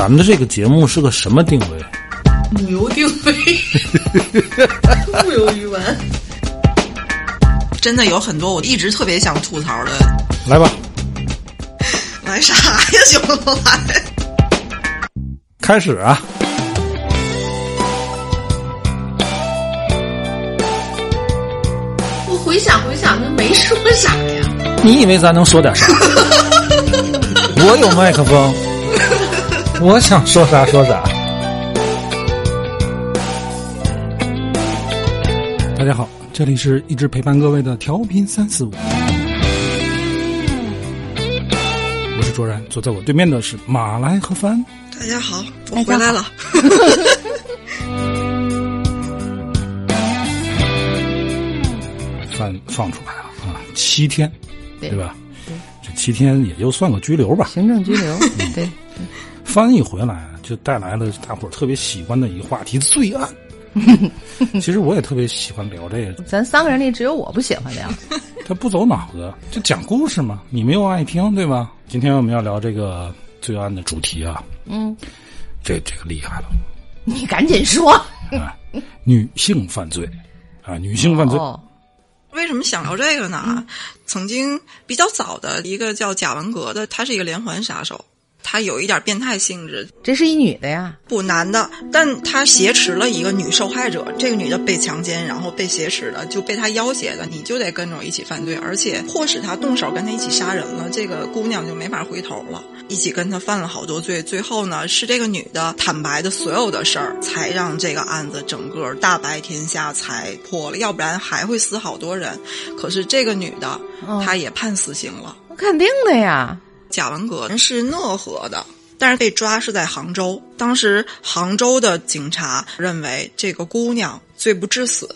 咱们的这个节目是个什么定位？母油定位，木有鱼丸。真的有很多我一直特别想吐槽的。来吧，来啥呀，兄弟？来，开始啊！我回想回想，那没说啥呀。你以为咱能说点啥？我有麦克风，我想说啥说啥。大家好，这里是一直陪伴各位的调频三四五，我是卓然，坐在我对面的是马来和帆。大家好，我回来了。帆放出来了啊，七天，对对吧？这七天也就算个拘留吧。行政拘留，对，翻译回来就带来了大伙儿特别喜欢的一个话题——罪案。其实我也特别喜欢聊这个，咱三个人里只有我不喜欢聊。他不走脑子，就讲故事嘛。你们又爱听，对吧？今天我们要聊这个罪案的主题啊，嗯，这这个厉害了你赶紧说。啊！女性犯罪啊，女性犯罪，哦，为什么想聊这个呢？曾经比较早的一个叫贾文革的，他是一个连环杀手，他有一点变态性质，这是一女的呀。不男的，但他挟持了一个女受害者，这个女的被强奸，然后被挟持的，就被他要挟的，你就得跟着我一起犯罪，而且迫使他动手跟他一起杀人了，这个姑娘就没法回头了，一起跟他犯了好多罪，最后呢是这个女的坦白的所有的事儿，才让这个案子整个大白天下才破了，要不然还会死好多人。可是这个女的，嗯她也判死刑了。那肯定的呀。贾文革是讷河的，但是被抓是在杭州。当时杭州的警察认为这个姑娘罪不至死。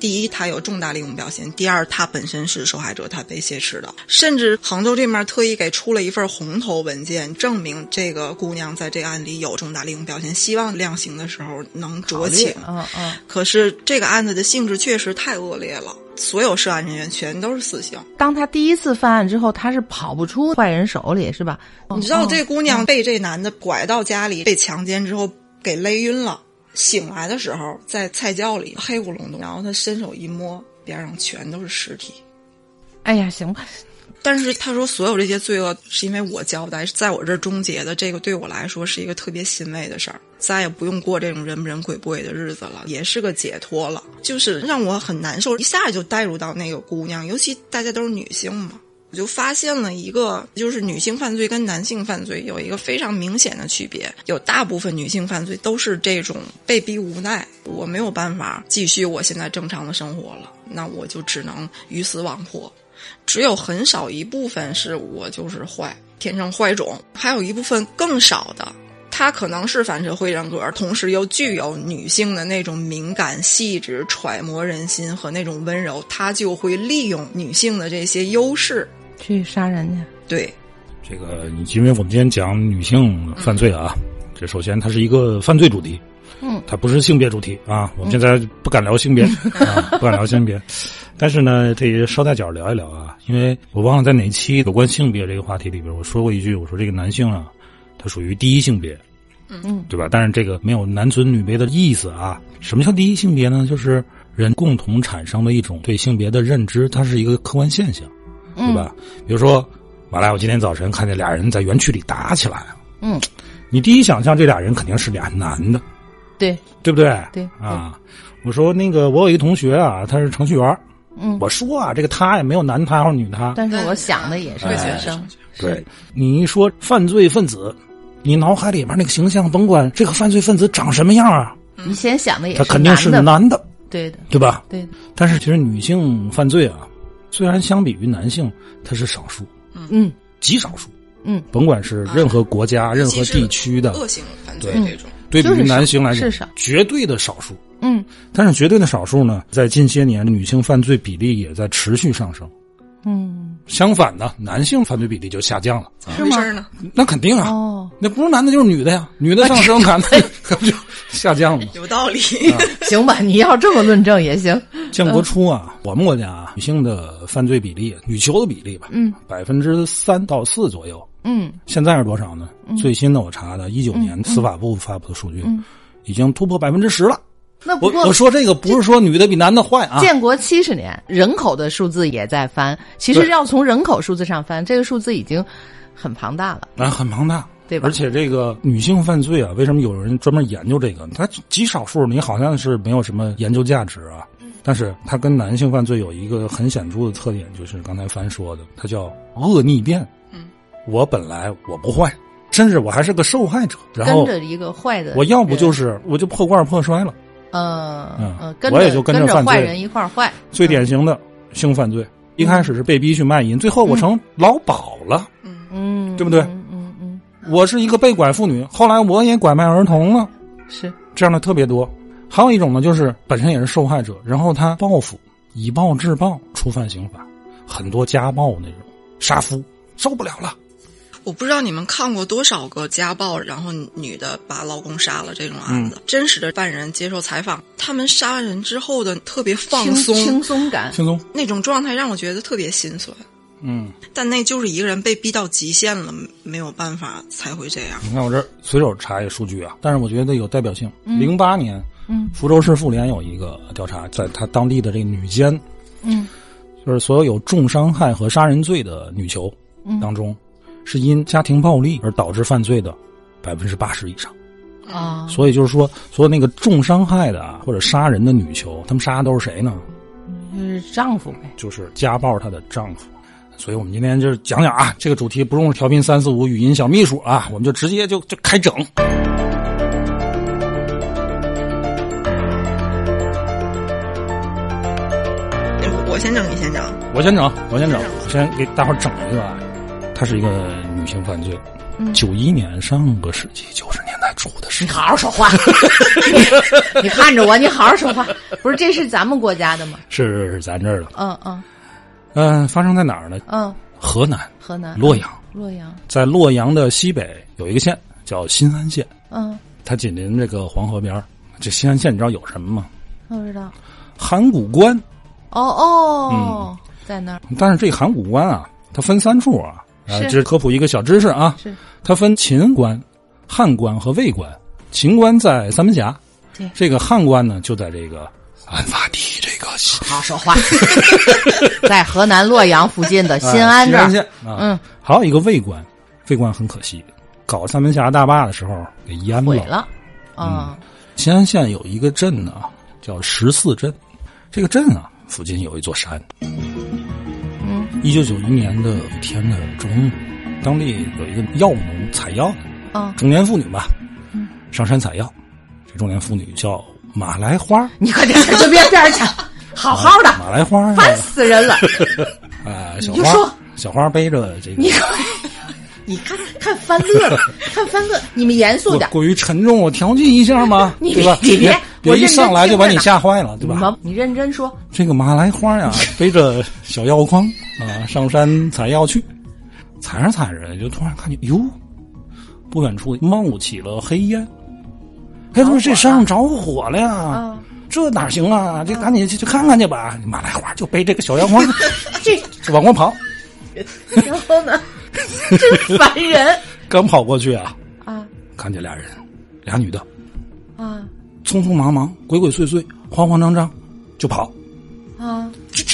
第一，她有重大利用表现；第二，她本身是受害者，她被挟持的。甚至杭州这面特意给出了一份红头文件，证明这个姑娘在这个案里有重大利用表现，希望量刑的时候能酌情。嗯嗯，可是这个案子的性质确实太恶劣了，所有涉案人员全都是死刑。当他第一次犯案之后，他是跑不出坏人手里，是吧？你知道哦这姑娘被这男的拐到家里，被强奸之后给勒晕了，醒来的时候在菜窖里黑咕隆咚，然后他伸手一摸，边上全都是尸体。哎呀，行吧，但是他说，所有这些罪恶是因为我交代，在我这儿终结的，这个对我来说是一个特别欣慰的事儿，再也不用过这种人不人鬼不鬼的日子了，也是个解脱了。就是让我很难受，一下就带入到那个姑娘，尤其大家都是女性嘛，我就发现了一个，就是女性犯罪跟男性犯罪有一个非常明显的区别。有大部分女性犯罪都是这种被逼无奈，我没有办法继续我现在正常的生活了，那我就只能鱼死网破。只有很少一部分是我就是坏，天生坏种，还有一部分更少的，他可能是反社会人格，同时又具有女性的那种敏感、细致、揣摩人心和那种温柔，他就会利用女性的这些优势。去杀人去。对，这个，因为我们今天讲女性犯罪啊，这首先它是一个犯罪主题，嗯，它不是性别主题啊。我们现在不敢聊性别 啊，不敢聊性别，但是呢，这也捎带脚聊一聊啊，因为我忘了在哪期有关性别这个话题里边，我说过一句，我说这个男性啊，他属于第一性别，嗯嗯，对吧？但是这个没有男尊女卑的意思啊。什么叫第一性别呢？就是人共同产生的一种对性别的认知，它是一个客观现象，对吧？比如说，马来，我今天早晨看见俩人在园区里打起来了，嗯，你第一想象这俩人肯定是俩男的，对，对不对？对啊，我说那个我有一同学啊，他是程序员，嗯，我说啊，这个他也没有男他或者女他，但是我想的也是哎学生。对。你一说犯罪分子，你脑海里边那个形象，甭管这个犯罪分子长什么样啊，你先想的也是他肯定是男的，对的，对吧？对的，但是其实女性犯罪啊，虽然相比于男性，它是少数，嗯。极少数。嗯，甭管是任何国家、任何地区的，恶性犯罪对。这种。对比于男性来讲是少，绝对的少数。嗯但是绝对的少数呢，在近些年女性犯罪比例也在持续上升。嗯，相反呢，男性犯罪比例就下降了。怎么回事呢？那肯定啊，哦，那不是男的就是女的呀，女的上升，男的 可不就下降了吗？有道理。行吧，你要这么论证也行。建国初啊，我们国家啊，女性的犯罪比例，女囚的比例吧，嗯，百分之三到四左右。嗯现在是多少呢？最新的我查的，一九年司法部发布的数据，嗯已经突破百分之十了。那不过我我说这个不是说女的比男的坏啊，建国七十年，人口的数字也在翻。其实要从人口数字上翻，这个数字已经很庞大了，啊很庞大，对吧而且这个女性犯罪啊，为什么有人专门研究这个？它极少数，你好像是没有什么研究价值啊。但是它跟男性犯罪有一个很显著的特点，就是刚才帆说的，它叫恶逆变。嗯，我本来我不坏，甚至我还是个受害者，然后跟着一个坏的，我要不就是我就破罐破摔了。嗯嗯嗯，我也就跟着犯罪坏人一块儿坏。最典型的性犯罪，一开始是被逼去卖淫，最后我成老鸨了。嗯，对不对嗯嗯嗯，我是一个被拐妇女，后来我也拐卖儿童了，是这样的特别多。还有一种呢，就是本身也是受害者，然后他报复，以暴制暴，触犯刑法，很多家暴那种，杀夫受不了了。我不知道你们看过多少个家暴，然后女的把老公杀了这种案嗯子。真实的犯人接受采访，他们杀完人之后的特别放松，轻松感。轻松，那种状态让我觉得特别心酸。嗯，但那就是一个人被逼到极限了，没有办法才会这样。你看我这随手查一个数据啊，但是我觉得有代表性。零八年，嗯，福州市妇联有一个调查，在他当地的这个女监，嗯，就是所有有重伤害和杀人罪的女囚当中，是因家庭暴力而导致犯罪的百分之八十以上。啊，所以就是说，所有那个重伤害的啊或者杀人的女囚，她们杀的都是谁呢？就是丈夫呗。就是家暴她的丈夫。所以我们今天就是讲讲啊，这个主题不用调频三四五语音小秘书啊，我们就直接就就开整。我我先整，你先整。我先整，我先整，我先给大伙儿整一个啊，它是一个女性犯罪。九一年上个世纪九十年代初的事你，好好说话，你看着我，你好好说话。不是，这是咱们国家的吗？是是是咱这儿的。嗯嗯嗯、发生在哪儿呢？嗯，河南河南洛阳，洛阳。在洛阳的西北有一个县叫新安县，嗯，它紧邻这个黄河边儿这新安县你知道有什么吗？不知道。函谷关。哦哦，在那儿但是这函谷关啊，它分三处啊。啊，这是科普一个小知识啊。是它分秦关、汉关和魏关。秦关在三门峡，对这个汉关呢就在这个案发地这个好好说话，在河南洛阳附近的新安这儿。新安县啊。嗯，还有一个魏关，魏关很可惜，搞三门峡大坝的时候给淹毁了。嗯新安县有一个镇呢，叫十四镇。这个镇啊，附近有一座山。嗯一九九一年的一天的中午，当地有一个药农采药的嗯，中年妇女吧，上山采药。这中年妇女叫马来花，你快点，就别边儿去，好好的，马来花啊，烦死人了。啊，小花小花背着这个你 看看翻乐了，看翻乐，你们严肃点。过过于沉重，我调剂一下嘛，你对吧？你别我一上来就把你吓坏了，对吧？你你认真说，这个马来花呀，背着小药筐啊，上山采药去，采着采着就突然看见，哟，不远处冒起了黑烟。哎，说这山上着火了呀！啊，这哪行啊？这赶紧去去看看去吧。马来花就背这个小药筐 这就往过跑，然后呢，真烦人刚跑过去啊，啊看见俩人，俩女的，啊匆匆忙忙、鬼鬼祟祟、慌慌张张就跑。啊！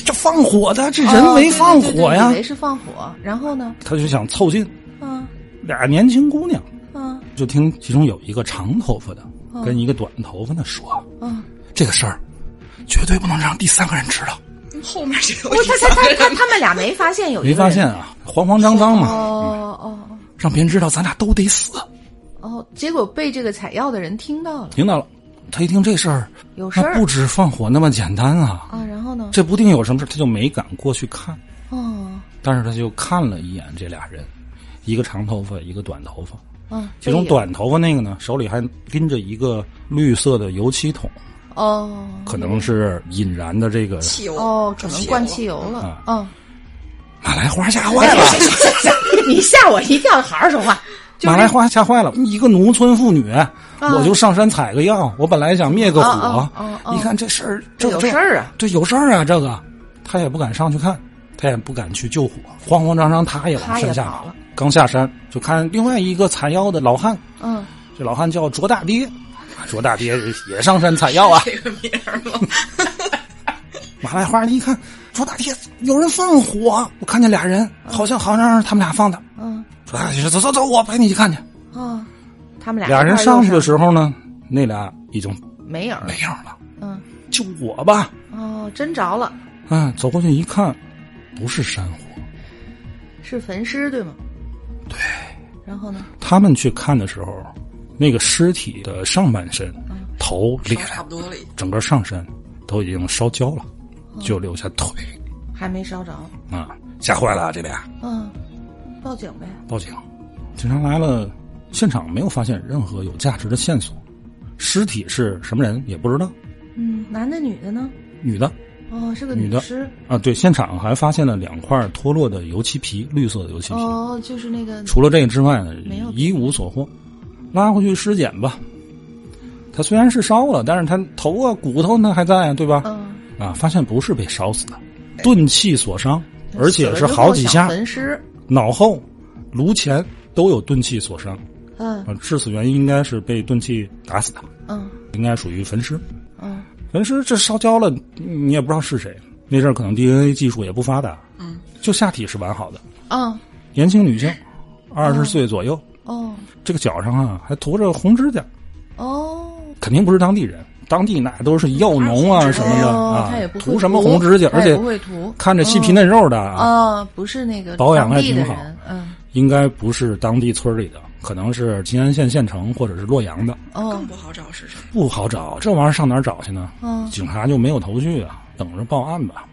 这放火的，这人为放火呀以！为是放火，然后呢？他就想凑近，啊俩年轻姑娘。啊就听其中有一个长头发的哦跟一个短头发的说：“啊！这个事儿绝对不能让第三个人知道。后面这个不，他他他他他们俩没发现有”一没发现啊，慌慌张张嘛，哦哦让别人知道咱俩都得死。哦，结果被这个采药的人听到了，听到了，他一听这事儿，有事儿不止放火那么简单啊，啊。然后呢？这不定有什么事，他就没敢过去看。哦但是他就看了一眼这俩人，一个长头发，一个短头发。哦，其中短头发那个呢，手里还拎着一个绿色的油漆桶，哦可能是引燃的这个汽油哦，可能灌汽油了啊。嗯，马来花吓坏了。你吓我一跳，好好说话。就是马来花吓坏了，一个农村妇女，我就上山采个药。我本来想灭个火一看这事儿，这这有事儿啊！这，有事儿啊！这个，他也不敢上去看，他也不敢去救火，慌慌张张，他也往山下刚下山就看另外一个采药的老汉，嗯，这老汉叫卓大爹，卓大爹也上山采药啊。这个名儿吗？马来花一看，卓大爹有人放火，我看见俩人，好像好像是他们俩放的。嗯，说：“走走走，我陪你去看去。哦，他们”俩俩人上去的时候呢，那俩已经没影儿没影了，嗯，就我吧。哦，真着了，嗯，走过去一看，不是山火。是焚尸对吗？对。然后呢？他们去看的时候，那个尸体的上半身、头、脸，差不多了。整个上身都已经烧焦了，就留下腿还没烧着。啊，吓坏了这俩，嗯，报警呗。报警。警察来了，现场没有发现任何有价值的线索，尸体是什么人也不知道，嗯，男的女的呢？女的哦，是个女的尸。啊。对，现场还发现了两块脱落的油漆皮，绿色的油漆皮。哦，就是那个。除了这个之外呢没有，一无所获。拉回去尸检吧。他虽然是烧了，但是他头啊、骨头呢还在，对吧？嗯，啊，发现不是被烧死的，钝器所伤，而且是好几下，焚尸。脑后、颅前都有钝器所伤。嗯。啊，致死原因应该是被钝器打死的，嗯。应该属于焚尸。嗯。焚尸这烧焦了，你也不知道是谁。那阵儿可能 DNA 技术也不发达，嗯，就下体是完好的，嗯。年轻女性，二十岁左右，哦。这个脚上啊还涂着红指甲，哦。肯定不是当地人。当地那都是药农啊什么的啊哦他也不，涂什么红指甲，而且不会涂看着细皮嫩肉的啊，哦，不是那个保养还挺好，嗯应该不是当地村里的，可能是吉安县县城或者是洛阳的，哦更不好找是谁？不好找。这玩意儿上哪儿找去呢？嗯，警察就没有头绪啊，等着报案吧。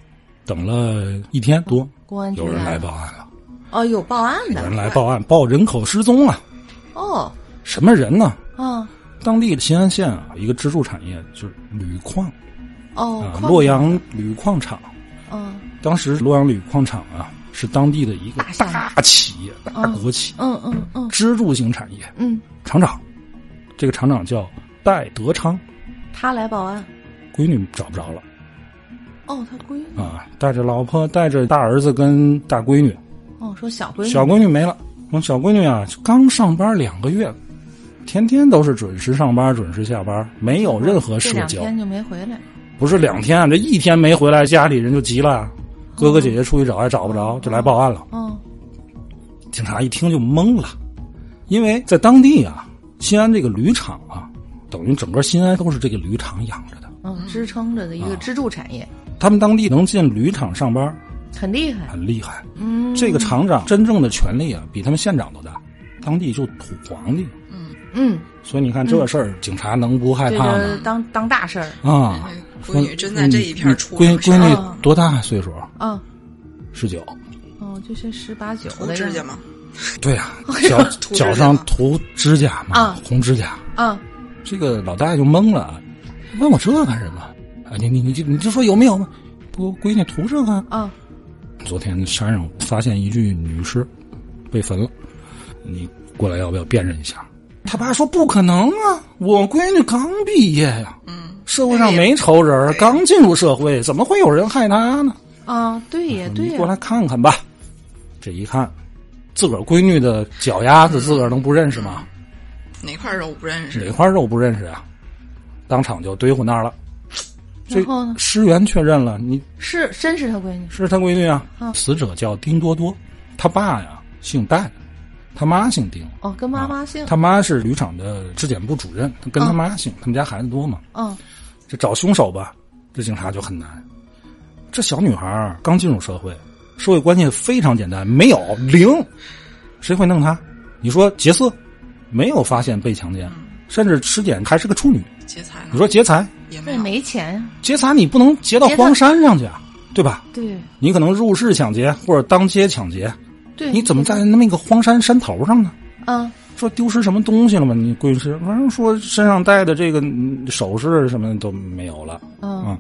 等了一天多，公安局有人来报案了，哦，有报案有人来报案，报人口失踪啊！哦什么人呢？嗯当地的新安县啊，一个支柱产业就是铝矿。哦啊，，矿洛阳铝矿厂。嗯。当时洛阳铝矿厂啊，是当地的一个大企业、大国企、嗯嗯嗯支柱型产业。嗯，厂长，这个厂长叫戴德昌，他来报案。闺女找不着了。哦，他闺女。啊，带着老婆，带着大儿子跟大闺女，哦，说小闺女。小闺女没了。我小闺女啊，刚上班两个月，天天都是准时上班、准时下班，没有任何社交。两天就没回来，不是两天，啊这一天没回来，家里人就急了。哥哥姐姐出去找也找不着，就来报案了。嗯警察一听就懵了，因为在当地啊，新安这个铝厂啊，等于整个新安都是这个铝厂养着的。嗯，支撑着的一个啊支柱产业，他们当地能进铝厂上班，很厉害。很厉害。嗯，这个厂长真正的权力啊，比他们县长都大，当地就土皇帝。嗯，所以你看这事儿，警察能不害怕吗？当当大事儿啊，闺女真在这一片出闺闺女啊多大岁数？啊十九。哦，就是十八九涂的指甲吗？对呀、脚 脚上涂指甲嘛，啊红指甲。啊这个老大爷就懵了，问我这干什么？啊，你你你就你就说有没有吗？不，闺女涂这个。啊昨天山上发现一具女尸，被焚了，你过来要不要辨认一下？他爸说不可能啊，我闺女刚毕业呀、嗯，社会上没仇人，刚进入社会，怎么会有人害她呢？啊，对呀对呀，你过来看看吧。这一看，自个儿闺女的脚丫子，自个儿能不认识吗？哪块肉不认识？哪块肉不认识啊？当场就堆乎那儿了。这然后呢尸源确认了，你是真是他闺女是他闺女啊。啊死者叫丁多多，他爸呀姓戴，他妈姓丁。哦，跟妈妈姓他妈是铝厂的质检部主任，跟他妈姓，他们家孩子多嘛。嗯这找凶手吧，这警察就很难。这小女孩儿刚进入社会，社会关系非常简单，没有零，谁会弄她？你说劫色，没有发现被强奸，甚至尸检还是个处女。劫财？你说劫财，对也没。没钱呀，劫财你不能劫到荒山上去啊，对吧？对你可能入室抢劫或者当街抢劫，对，你怎么在那么一个荒山山头上呢？嗯说丢失什么东西了吗？你闺女是反正说身上带的这个嗯首饰什么的都没有了。嗯嗯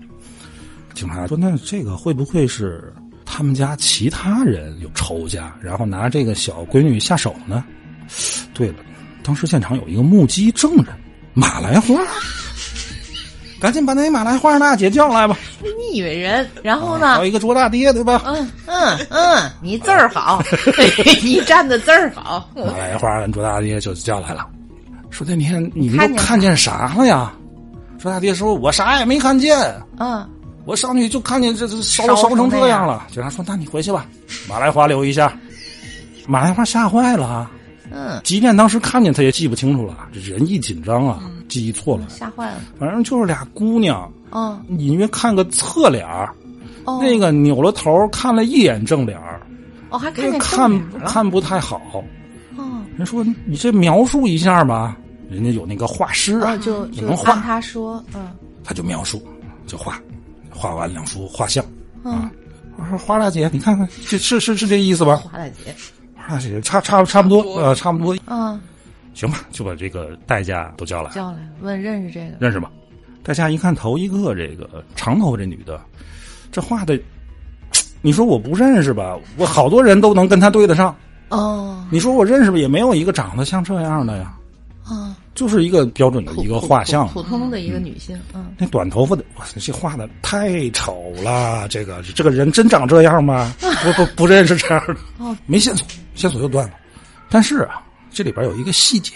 警察说：“那这个会不会是他们家其他人有仇家，然后拿这个小闺女下手呢？”对了，当时现场有一个目击证人马来花，赶紧把那马来花大姐叫来吧。你以为人，然后还呢有？一个卓大爹，对吧？嗯嗯嗯，你字儿好，你站的字儿好。马来花跟卓大爹就叫来了，说那天你们都看见啥了呀？卓大爹说：“我啥也没看见，嗯，我上去就看见这这烧烧烧成成这样了。”警察说：“那你回去吧。”马来花留一下，马来花吓坏了啊。嗯，即便当时看见，他也记不清楚了。这人一紧张啊，记忆错了。吓坏了。反正就是俩姑娘，嗯，隐约看个侧脸儿哦，那个扭了头看了一眼正脸儿哦，还看见看。看不太好。哦，人说你这描述一下吧，人家有那个画师啊，哦，就也能画他说，嗯他就描述，就画，画完两幅画像。嗯，我说花大姐，你看看，这是是是这意思吧？花大姐，花大姐差差差不多，差不多呃，差不多，嗯，行吧，就把这个代驾都叫来，叫来问认识这个，认识吗？代驾一看头一个这个长头发这女的，这画的，你说我不认识吧？我好多人都能跟她对得上。哦，你说我认识吧？也没有一个长得像这样的呀，嗯，就是一个标准的一个画像。普普通的一个女性，嗯，那短头发的，哇，这画的太丑了！这个这个人真长这样吗？不不不认识这样的，哦没线索，线索又断了。但是啊，这里边有一个细节，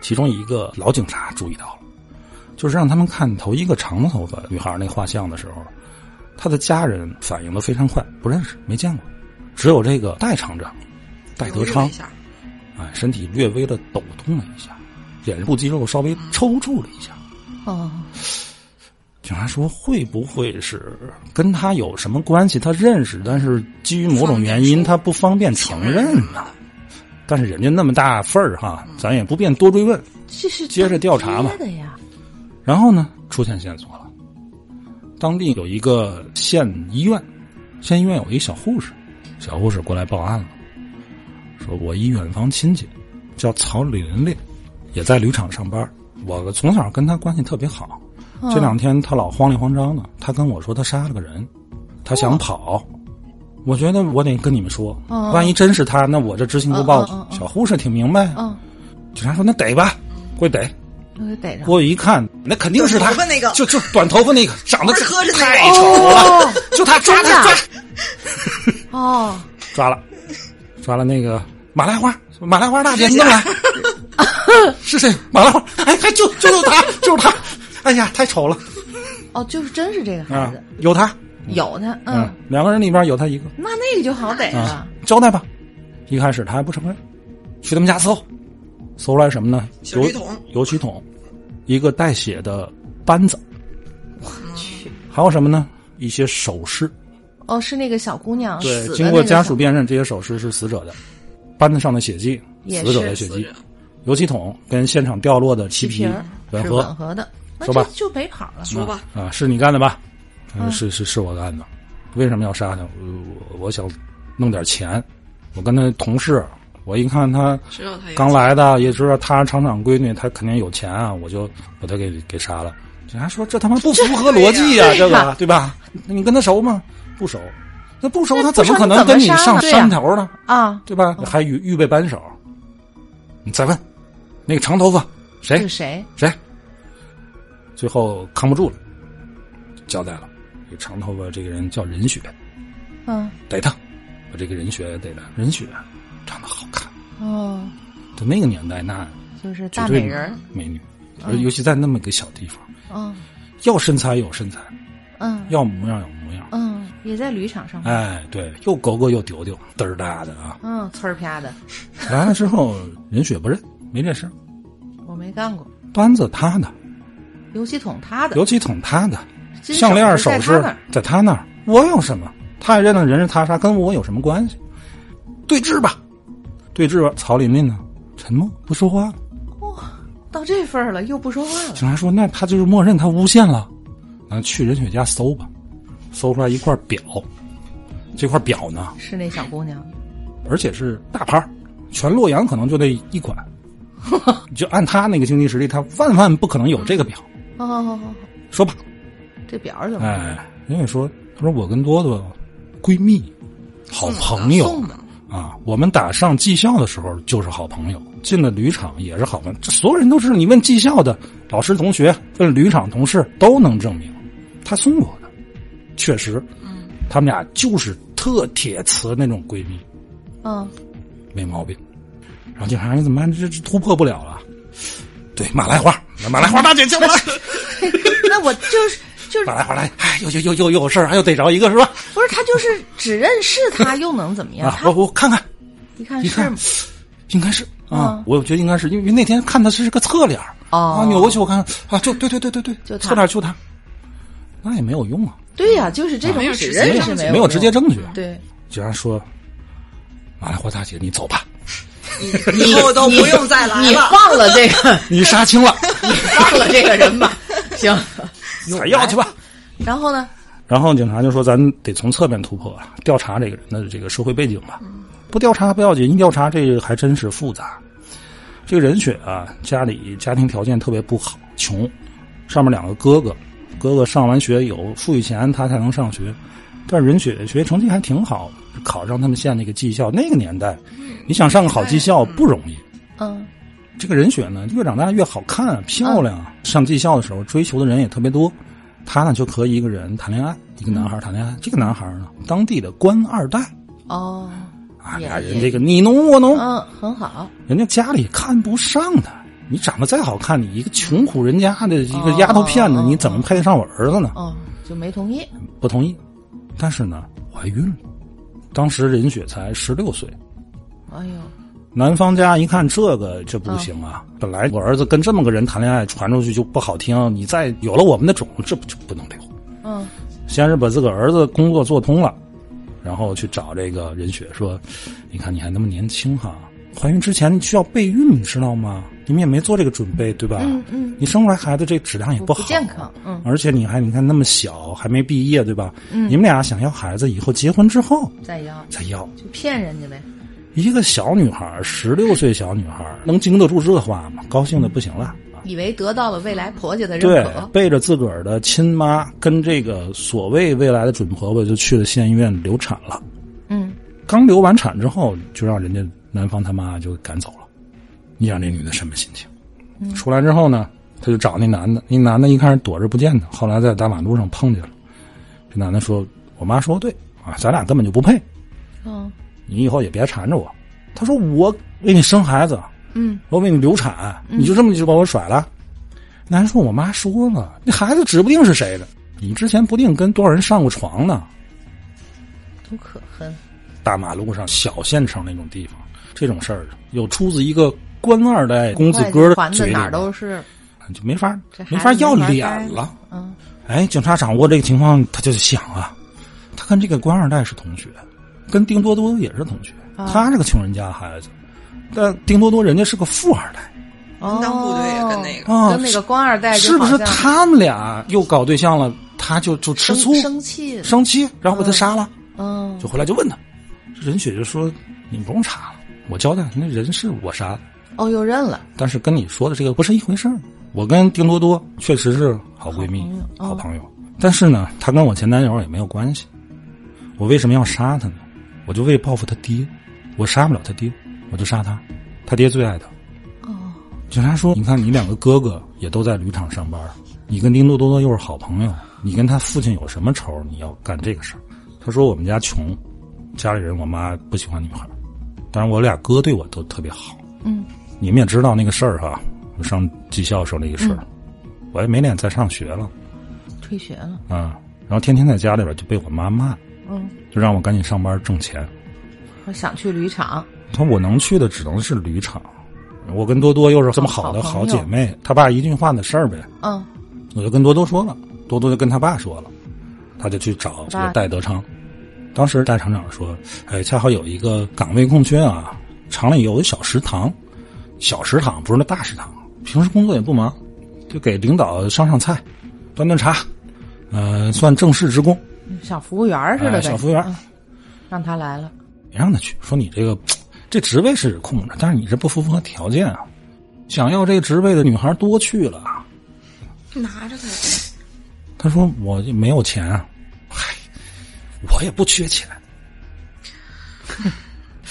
其中一个老警察注意到了，就是让他们看头一个长头发女孩那画像的时候，她的家人反应的非常快，不认识，没见过，只有这个戴厂长戴德昌哎，身体略微的抖动了一下，脸部肌肉稍微抽搐了一下。哦，警察说：“会不会是跟他有什么关系？他认识，但是基于某种原因，他不方便承认呢。但是人家那么大份儿哈，咱也不便多追问。这是接着调查嘛然后呢，出现线索了。当地有一个县医院，县医院有一小护士，小护士过来报案了，说我一远房亲戚叫曹琳琳，也在铝厂上班。我从小跟他关系特别好，这两天他老慌里慌张的，他跟我说他杀了个人，他想跑。我觉得我得跟你们说，哦万一真是他，那我这知情不报小护士挺明白，嗯，警察说那逮吧，过去逮。我逮着。过去一看，那肯定是他，就就短头发那个，长得磕碜太丑了，就他抓他。抓。哦，抓了，抓了那个马来花，马来花大姐，你弄来，是谁？马来花，哎，还就就是他，就是他，哎呀，太丑了哦，就是真是这个孩啊子，，有他，有他，嗯嗯，，两个人里边有他一个那那个就好逮啊了，，交代吧。一开始他还不承认，去他们家搜，搜出来什么呢？油漆桶油漆桶，一个带血的扳子，我去，还有什么呢？一些首饰。哦，是那个小姑娘对死，的经过那个小家属辨认，这些首饰是死者的，扳子上的血迹，死者的血迹，油漆桶跟现场掉落的漆皮吻合吻合的，说吧就没跑了。说吧，啊，是你干的吧？嗯是是是我干的，为什么要杀他？我我想弄点钱，我跟他同事，我一看他知道他刚来的，也知道他是厂长闺女，他肯定有钱啊，我就把他给给杀了。警察说这他妈不符合逻辑呀、这个对吧？那你跟他熟吗？不熟，那不熟他怎么可能跟你上山头呢？啊，对吧？还预预备扳手。你再问，那个长头发谁是谁？谁？最后扛不住了，交代了，这长头发这个人叫任雪，嗯，逮他，把这个任雪逮了。任雪长得好看，哦，在那个年代那就是大美人，美女，而尤其在那么个小地方，嗯要身材有身材，嗯要模样有模样。嗯，也在铝厂上班，哎，对，又狗狗又丢丢，嘚儿大的啊！嗯，呲儿啪的，来了之后，任雪不认，没这事。我没干过。扳子他的，油漆桶他的，油漆桶他的，项链首首饰饰在他那儿我有什么？他也认的人是他杀，跟我有什么关系？对峙吧，对峙吧。曹琳琳呢？沉默不说话了。到这份儿了，又不说话了。警察说：“那他就是默认他诬陷了。”那去任雪家搜吧，搜出来一块表，这块表呢，是那小姑娘，而且是大牌儿全洛阳可能就那一款。就按他那个经济实力，他万万不可能有这个表。哦好好好说吧，这表怎么？哎，人家说，他说我跟多多闺蜜、好朋友啊，我们打上技校的时候就是好朋友，进了铝厂也是好朋友。这所有人都是你问技校的老师、同学，问铝厂同事都能证明，他送我的，确实，嗯，他们俩就是特铁磁那种闺蜜，嗯，没毛病。警察你怎么办？这这突破不了了。对，马来花，马来花大姐叫我来，那我就是就是马来花来，哎，又又又又有事儿，又逮着一个是吧？不是他就是只认识他，又能怎么样？啊，我我看看，一看是一看，应该是啊嗯，我觉得应该是，因为那天看他是个侧脸哦啊，扭过去我看啊，就对对对对对，就他侧脸就他，那也没有用啊，对呀、就是这种只认识没有没有直接证据。对，警察说，马来花大姐，你走吧，以后都不用再来了你了。放了这个，你杀青了，你放了这个人吧，行。采药去吧。然后呢？然后警察就说：“咱得从侧面突破啊，调查这个人的这个社会背景吧。不调查不要紧，一调查这个还真是复杂。这个人雪啊，家里家庭条件特别不好，穷，上面两个哥哥，哥哥上完学有富裕钱，他才能上学。但是任雪学习成绩还挺好，考上他们县那个技校。那个年代，你想上个好技校不容易。嗯这个人选呢，越长大越好看、漂亮。上技校的时候，追求的人也特别多。她呢，就和一个人谈恋爱，一个男孩谈恋爱。这个男孩呢，当地的官二代哦，啊，也俩人这个你侬我侬，嗯，很好。人家家里看不上他。你长得再好看，你一个穷苦人家的一个丫头片子，哦你怎么配得上我儿子呢？哦，就没同意。不同意。但是呢，怀孕了。当时任雪才十六岁，哎呦，男方家一看这个这不行啊！本来我儿子跟这么个人谈恋爱，传出去就不好听。你再有了我们的种，这不就不能留？嗯先是把自个儿子工作做通了，然后去找这个任雪说：“你看你还那么年轻哈，怀孕之前需要备孕，你知道吗？你们也没做这个准备，对吧？嗯嗯，你生出来孩子这质量也不好，健康。嗯而且你还你看那么小，还没毕业，对吧？你们俩想要孩子，以后结婚之后再要再要。就骗人家呗。一个小女孩，十六岁小女孩，能经得住这话吗？高兴的不行了。啊以为得到了未来婆家的认可，，背着自个儿的亲妈跟这个所谓未来的准婆婆就去了县医院流产了。嗯，刚流完产之后，就让人家男方他妈就赶走了。你想这女的什么心情？出来之后呢，他就找那男的，那男的一开始躲着不见他，后来在大马路上碰见了。这男的说：“我妈说的对啊，咱俩根本就不配，嗯你以后也别缠着我。”他说：“我为你生孩子，嗯，我为你流产，你就这么就把我甩了？”男人说：“我妈说了，那孩子指不定是谁的，你之前不定跟多少人上过床呢。”多可恨。大马路上小县城那种地方，这种事儿有出自一个官二代公子哥的嘴里哪都是。就没法没法要脸了。嗯哎，警察掌握这个情况，他就想啊，他跟这个官二代是同学，跟丁多多也是同学，啊他是个穷人家孩子，但丁多多人家是个富二代门当户对哦跟那个哦，跟那个官二代是不是他们俩又搞对象了，他就就吃醋生生气？生气，然后把他杀了。嗯就回来就问他，任雪就说：“你不用查了，我交代，那人是我杀的，哦，又认了。但是跟你说的这个不是一回事儿。我跟丁多多确实是好闺蜜、好朋友但是呢，她跟我前男友也没有关系。我为什么要杀她呢？我就为报复她爹，我杀不了她爹，我就杀她。她爹最爱她。哦，警察说：“你看，你两个哥哥也都在铝厂上班，你跟丁多多又是好朋友，你跟他父亲有什么仇？你要干这个事儿？”他说：“我们家穷，家里人我妈不喜欢女孩，但是我俩哥对我都特别好。嗯，你们也知道那个事儿哈，我上技校时候那个事儿，我也没脸再上学了退学了。啊。然后天天在家里边就被我妈骂，嗯，就让我赶紧上班挣钱。我想去铝厂。他说我能去的只能是铝厂，我跟多多又是这么好的好姐妹，他爸一句话的事儿呗。”嗯我就跟多多说了，多多就跟他爸说了，他就去找这个戴德昌。当时大厂长说：“哎，恰好有一个岗位空缺啊，厂里有一小食堂，小食堂不是那大食堂，平时工作也不忙，就给领导上上菜，端端茶，呃，算正式职工，小服务员似的。小服务员嗯让他来了。别让他去。说你这个这职位是空着，但是你这不符合条件啊。想要这个职位的女孩多去了。”拿着他，他说：“我没有钱啊，嗨，我也不缺钱。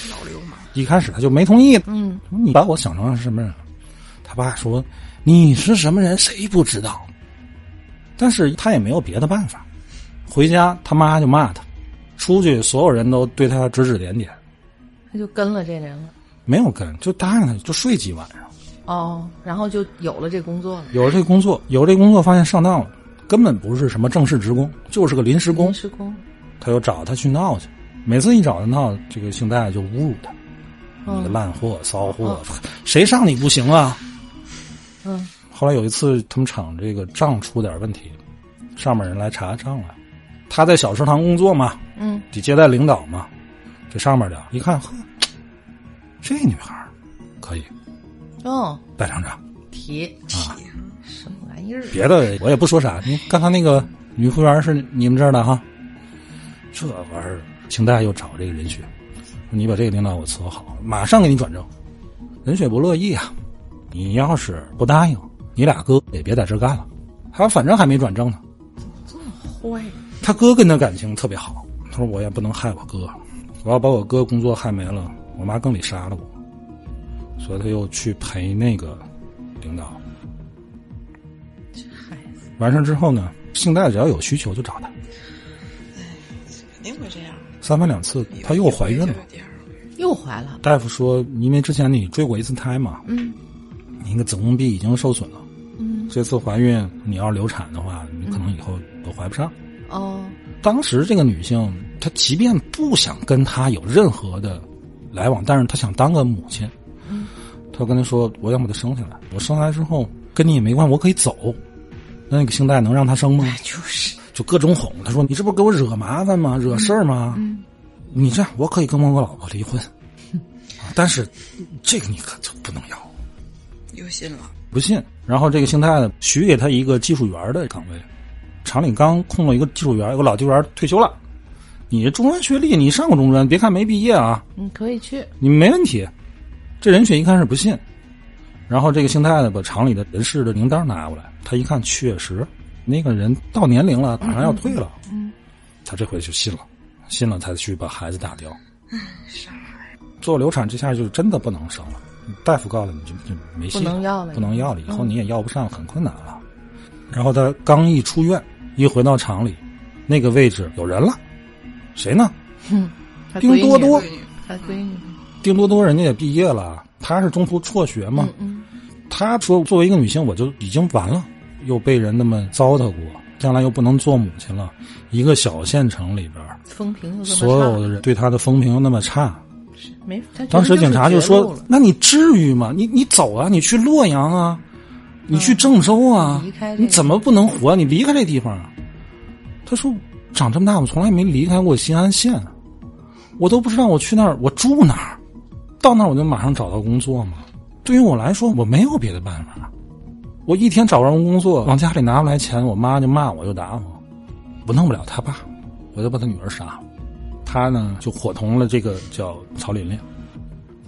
老流氓一开始他就没同意。嗯，你把我想成是什么人？他爸说你是什么人，谁不知道？但是他也没有别的办法。回家他妈就骂他，出去所有人都对他指指点点。他就跟了这人了。没有跟，就答应他，就睡几晚上。哦，然后就有了这工作了。有了这工作，有了这工作，发现上当了，根本不是什么正式职工，就是个临时工临。时工。他又找他去闹去，每次一找他闹，这个姓戴就侮辱他，你个嗯烂货、骚货，谁上你不行啊？嗯后来有一次，他们厂这个账出点问题，上面人来查账了。他在小食堂工作嘛，嗯得接待领导嘛。这上面的一看，呵，这女孩可以，哦，戴厂长提啊。什么玩意儿？别的我也不说啥，你刚才那个女服务员是你们这儿的哈，这玩意儿，清代又找这个任雪，说你把这个领导给我伺候好，马上给你转正。任雪不乐意啊，你要是不答应，你俩哥也别在这干了。他反正还没转正呢，这么坏。他哥跟他感情特别好，他说我也不能害我哥，我要把我哥工作害没了，我妈更得杀了我，所以他又去陪那个领导。孩子，完事之后呢，姓戴只要有需求就找他，肯定会这样。三番两次，她又怀孕了。又怀了。大夫说，因为之前你坠过一次胎嘛，嗯你那个子宫壁已经受损了，嗯这次怀孕你要流产的话，你可能以后都怀不上。哦当时这个女性，她即便不想跟他有任何的来往，但是她想当个母亲。嗯她跟他说：“我想把她生下来，我生下来之后跟你也没关系，我可以走。”那个姓戴能让她生吗？就是就各种哄。他说：“你这不是给我惹麻烦吗？惹事儿吗？嗯你这样，我可以跟我老婆离婚，啊但是这个你可就不能要。又信了，不信。然后这个姓太的许给他一个技术员的岗位，厂里刚空了一个技术员，有个老技术员退休了。你中专学历，你上过中专，别看没毕业啊，你可以去。你没问题。这人选一开始不信，然后这个姓太的把厂里的人事的名单拿过来，他一看确实那个人到年龄了，马上要退了，嗯他这回就信了，信了才去把孩子打掉。做流产这下就真的不能生了，大夫告诉你就就没戏不能要了不能要了，以后你也要不上，很困难了。然后他刚一出院，一回到厂里，那个位置有人了，谁呢？哼，他丁多多他闺女。丁多多人家也毕业了，他是中途辍学嘛。嗯他说作为一个女性，我就已经完了，又被人那么糟蹋过，将来又不能做母亲了。一个小县城里边，风评又所有的人对他的风评又那么差，当时警察就就说：“那你至于吗？你你走啊，你去洛阳啊，你去郑州啊，你怎么不能活？你离开这地方啊？”他说：“长这么大，我从来没离开过新安县，我都不知道我去那儿，我住哪儿，到那儿我就马上找到工作嘛。对于我来说，我没有别的办法。我一天找不着工作，往家里拿不来钱，我妈就骂我，就打我，我弄不了他爸，我就把他女儿杀了。他呢，就伙同了这个叫曹琳琳。”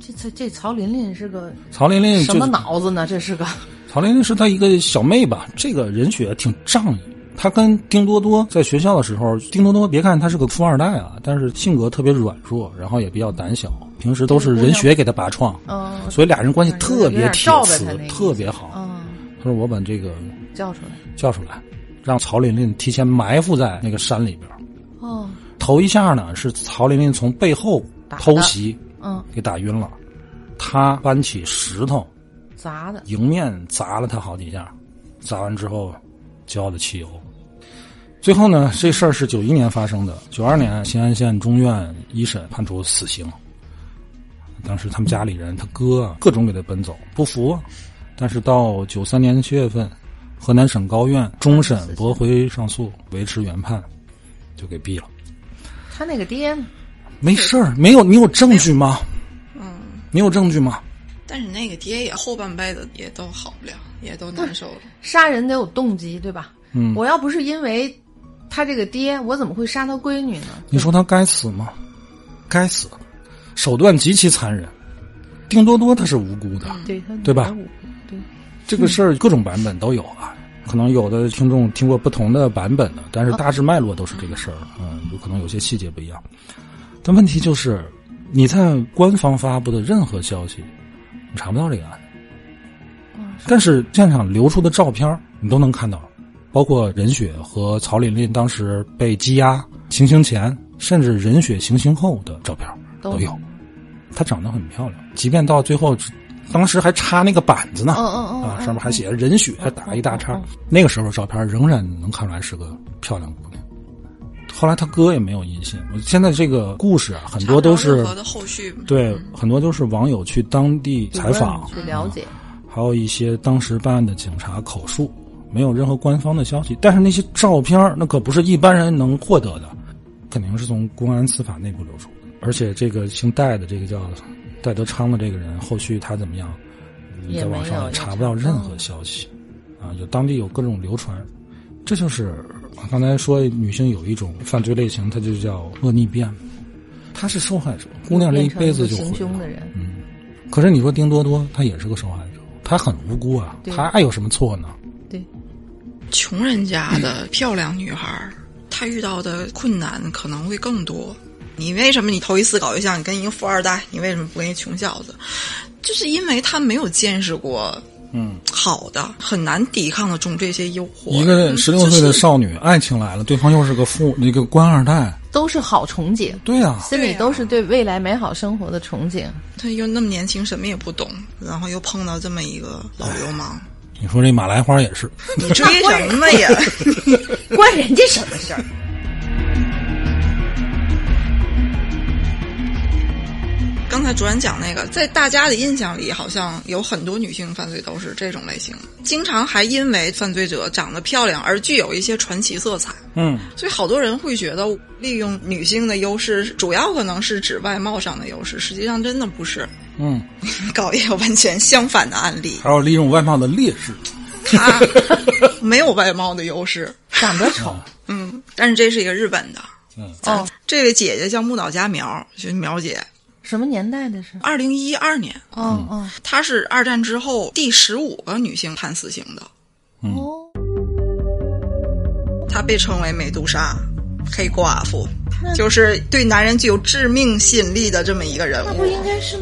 这这这曹琳琳是个曹琳琳什么脑子呢？这是个 曹琳琳是她一个小妹吧，这个人血挺仗义。她跟丁多多在学校的时候，丁多多别看他是个富二代啊，但是性格特别软弱，然后也比较胆小，平时都是人血给他拔创，嗯所以俩人关系特别铁有点罩着磁他那意，思特别好。嗯他说我把这个叫出来叫出来，让曹琳琳提前埋伏在那个山里边。哦头一下呢是曹琳琳从背后偷袭，嗯给打晕了，他搬起石头砸的迎面砸了他好几下，砸完之后浇的汽油。最后呢，这事儿是九一年发生的，九二年新安县中院一审判处死刑。当时他们家里人，他哥啊各种给他奔走，不服啊。但是到九三年七月份，河南省高院终审驳回上诉，维持原判，就给毙了。他那个爹没事儿，没有你有证据吗？嗯，你有证据吗？但是那个爹也后半辈子也都好不了，也都难受了。杀人得有动机对吧？嗯，我要不是因为他这个爹，我怎么会杀他闺女呢？你说他该死吗？该死，手段极其残忍。丁多多他是无辜的，对他对吧对，这个事儿各种版本都有啊。可能有的听众听过不同的版本的，但是大致脉络都是这个事儿。嗯，有可能有些细节不一样。但问题就是，你在官方发布的任何消息，你查不到这个案子。但是现场流出的照片你都能看到，包括任雪和曹琳琳当时被羁押、行刑前，甚至任雪行刑后的照片都有。她长得很漂亮，即便到最后，当时还插那个板子呢，啊，上面还写着人血”，还，打了一大叉。那个时候照片仍然能看出来是个漂亮姑娘。后来他哥也没有音信。现在这个故事啊，很多都是的后续，对，很多都是网友去当地采访去了解。还有一些当时办案的警察口述，没有任何官方的消息。但是那些照片那可不是一般人能获得的，肯定是从公安司法内部流出的。而且这个姓戴的，这个叫戴德昌的这个人，后续他怎么样，你在网上也查不到任何消息。啊，有当地有各种流传，这就是刚才说女性有一种犯罪类型，它就叫恶逆变。她是受害者，姑娘这一辈子就行凶的人。嗯，可是你说丁多多，她也是个受害者。她很无辜啊，她还有什么错呢？对，穷人家的漂亮女孩，她遇到的困难可能会更多。你为什么你头一次搞对象，你跟一个富二代，你为什么不跟一穷小子？就是因为他没有见识过，嗯，好的，很难抵抗得住这些诱惑。一个十六岁的少女，爱情来了，对方又是个富那个官二代，都是好憧憬。对啊，心里都是对未来美好生活的憧憬。他又那么年轻，什么也不懂，然后又碰到这么一个老流氓。你说这马来花也是，你追什么呀？关人家什么事儿？刚才主任讲那个，在大家的印象里，好像有很多女性犯罪都是这种类型，经常还因为犯罪者长得漂亮而具有一些传奇色彩。嗯，所以好多人会觉得利用女性的优势，主要可能是指外貌上的优势，实际上真的不是。嗯，搞一个完全相反的案例，还有利用外貌的劣势，他没有外貌的优势，长得丑。嗯，但是这是一个日本的。嗯，哦，这位姐姐叫木岛佳苗，就是苗姐。什么年代的是？二零一二年。哦哦，她是二战之后第十五个女性判死刑的。哦，她被称为美杜莎、黑寡妇，就是对男人具有致命吸引力的这么一个人物。那不应该是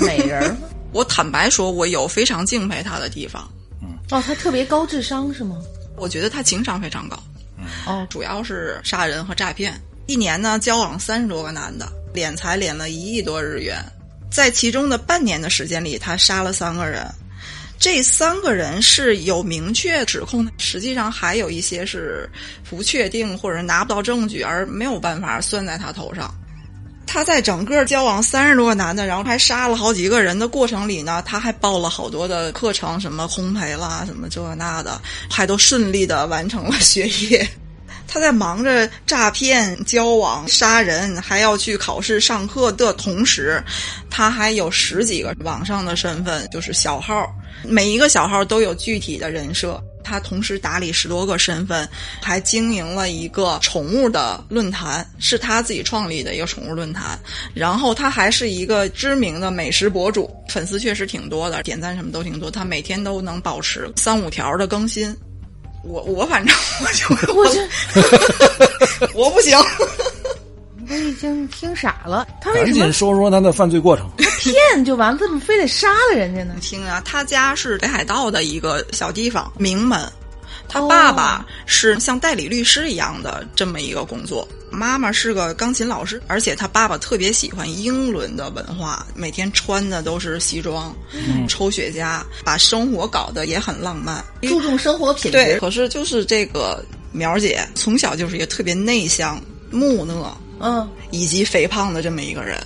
美美人吗？我坦白说，我有非常敬佩她的地方。嗯哦，她特别高智商是吗？我觉得她情商非常高。哦，主要是杀人和诈骗，一年呢交往三十多个男的。敛财敛了一亿多日元，在其中的半年的时间里，他杀了三个人。这三个人是有明确指控，实际上还有一些是不确定或者拿不到证据，而没有办法算在他头上。他在整个交往三十多个男的，然后还杀了好几个人的过程里呢，他还报了好多的课程，什么烘焙啦，什么这那的，还都顺利的完成了学业。他在忙着诈骗、交往、杀人，还要去考试、上课的同时，他还有十几个网上的身份，就是小号，每一个小号都有具体的人设。他同时打理十多个身份，还经营了一个宠物的论坛，是他自己创立的一个宠物论坛。然后他还是一个知名的美食博主，粉丝确实挺多的，点赞什么都挺多。他每天都能保持三五条的更新。我我反正我就 我就 我不行，我已经听傻了。他为赶紧什么说说他的犯罪过程。他骗就完了，怎么非得杀了人家呢？听啊，他家是北海道的一个小地方名门，他爸爸是像代理律师一样的这么一个工作，妈妈是个钢琴老师，而且他爸爸特别喜欢英伦的文化，每天穿的都是西装，抽雪茄，把生活搞得也很浪漫。注重生活品质。对，可是就是这个苗姐从小就是一个特别内向、木讷嗯，以及肥胖的这么一个人。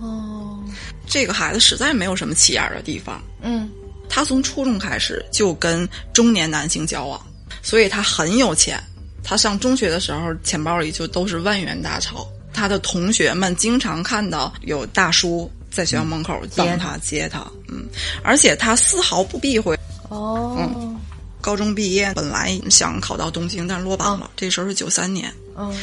哦，这个孩子实在没有什么起眼的地方。嗯，他从初中开始就跟中年男性交往，所以他很有钱。他上中学的时候，钱包里就都是万元大钞。他的同学们经常看到有大叔在学校门口帮他接他，嗯，而且他丝毫不避讳。哦，嗯高中毕业本来想考到东京，但是落榜了。这时候是九三年，嗯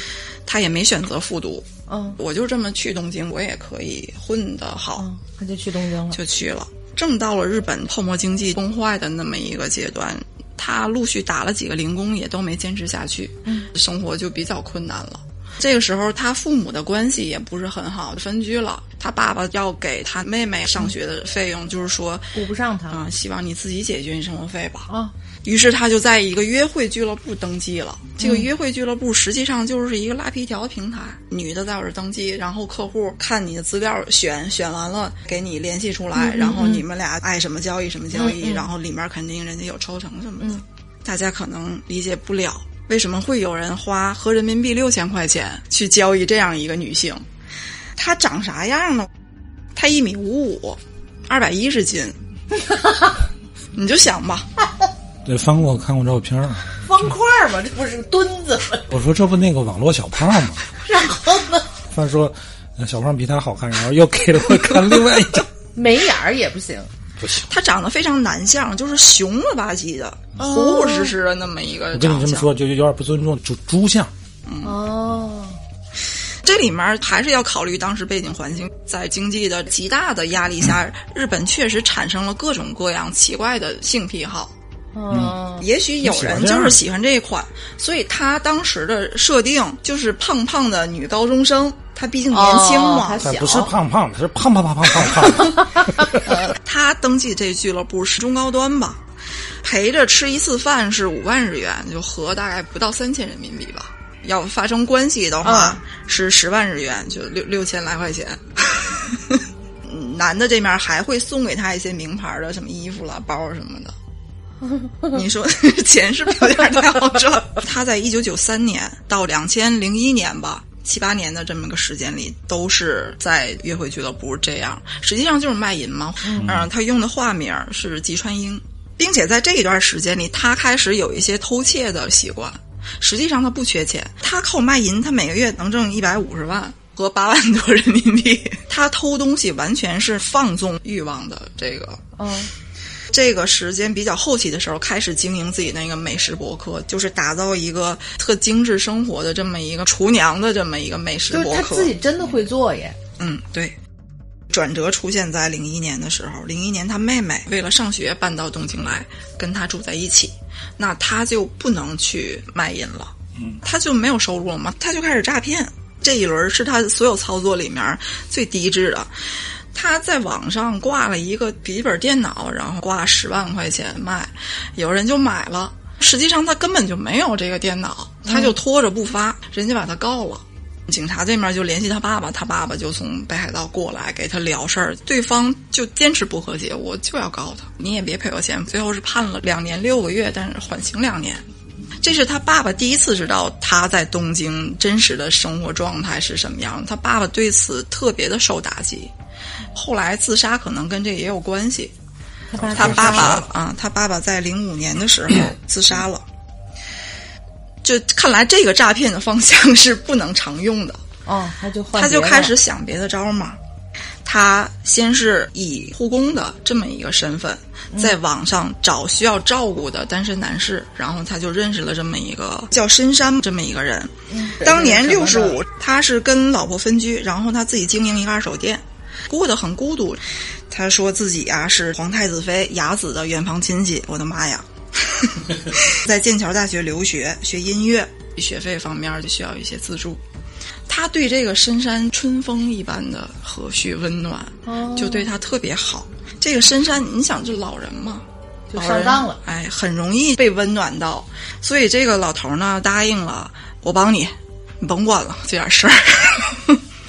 他也没选择复读。嗯我就这么去东京，我也可以混得好。嗯，他就去东京了。就去了。正到了日本泡沫经济崩坏的那么一个阶段，他陆续打了几个零工，也都没坚持下去，嗯，生活就比较困难了。这个时候，他父母的关系也不是很好，分居了。他爸爸要给他妹妹上学的费用，就是说，顾不上他啊、希望你自己解决你生活费吧。啊，于是他就在一个约会俱乐部登记了。这个约会俱乐部实际上就是一个拉皮条的平台，女的在我这儿登记，然后客户看你的资料选，选完了给你联系出来，然后你们俩爱什么交易什么交易，然后里面肯定人家有抽成什么的。大家可能理解不了，为什么会有人花合人民币六千块钱去交易这样一个女性？她长啥样呢？她一米五五，二百一十斤，你就想吧。对，翻过看过照片儿方块嘛，这不是墩子吗？我说这不那个网络小胖吗？然后呢，他说呃小胖比他好看，然后又给了我看另外一张，眉眼儿也不行。不行。他长得非常男相，就是熊了吧唧的、虎虎实实的那么一个我跟长相。你这么说，就有点不尊重猪猪相。哦，这里面还是要考虑当时背景环境，在经济的极大的压力下，日本确实产生了各种各样奇怪的性癖好。嗯，也许有人就是喜欢这一款，所以他当时的设定就是胖胖的女高中生，她毕竟年轻嘛，哦还小他不是胖胖的，是胖胖胖胖胖胖。他登记这俱乐部是中高端吧，陪着吃一次饭是五万日元，就合大概不到三千人民币吧。要发生关系的话、是十万日元，就六六千来块钱。嗯 男的这面还会送给他一些名牌的什么衣服了、包什么的。你说 钱是不是有点太好赚？他在一九九三年到两千零一年吧，七八年的这么个时间里，都是在约会俱乐部这样，实际上就是卖淫嘛。嗯，他用的化名是吉川英，并且在这一段时间里，他开始有一些偷窃的习惯。实际上他不缺钱，他靠卖淫，他每个月能挣一百五十万和八万多人民币。他偷东西完全是放纵欲望的这个嗯，这个时间比较后期的时候，开始经营自己那个美食博客，就是打造一个特精致生活的这么一个厨娘的这么一个美食就是他博客。自己真的会做耶。嗯，对。转折出现在零一年的时候，零一年他妹妹为了上学搬到东京来，跟他住在一起，那他就不能去卖淫了，嗯，他就没有收入了嘛，他就开始诈骗。这一轮是他所有操作里面最低质的。他在网上挂了一个笔记本电脑，然后挂十万块钱卖，有人就买了。实际上他根本就没有这个电脑，他就拖着不发，人家把他告了。警察这面就联系他爸爸，他爸爸就从北海道过来给他聊事儿，对方就坚持不和解，我就要告他，你也别赔我钱。最后是判了两年六个月，但是缓刑两年。这是他爸爸第一次知道他在东京真实的生活状态是什么样，他爸爸对此特别的受打击，后来自杀可能跟这也有关系。他他爸爸啊，他爸爸在零五年的时候自杀了。就看来这个诈骗的方向 是不能常用的，哦，他就换他就开始想别的招儿嘛。他先是以护工的这么一个身份，在网上找需要照顾的单身男士，然后他就认识了这么一个叫深山这么一个人。当年六十五，他是跟老婆分居，然后他自己经营一个二手店，过得很孤独。他说自己啊是皇太子妃雅子的远房亲戚，我的妈呀！在剑桥大学留学，学音乐，学费方面就需要一些资助。他对这个深山春风一般的和煦温暖，哦就对他特别好。这个深山，你想这老人嘛，就上当了。哎，很容易被温暖到，所以这个老头呢答应了，我帮你，你甭管了这点事儿。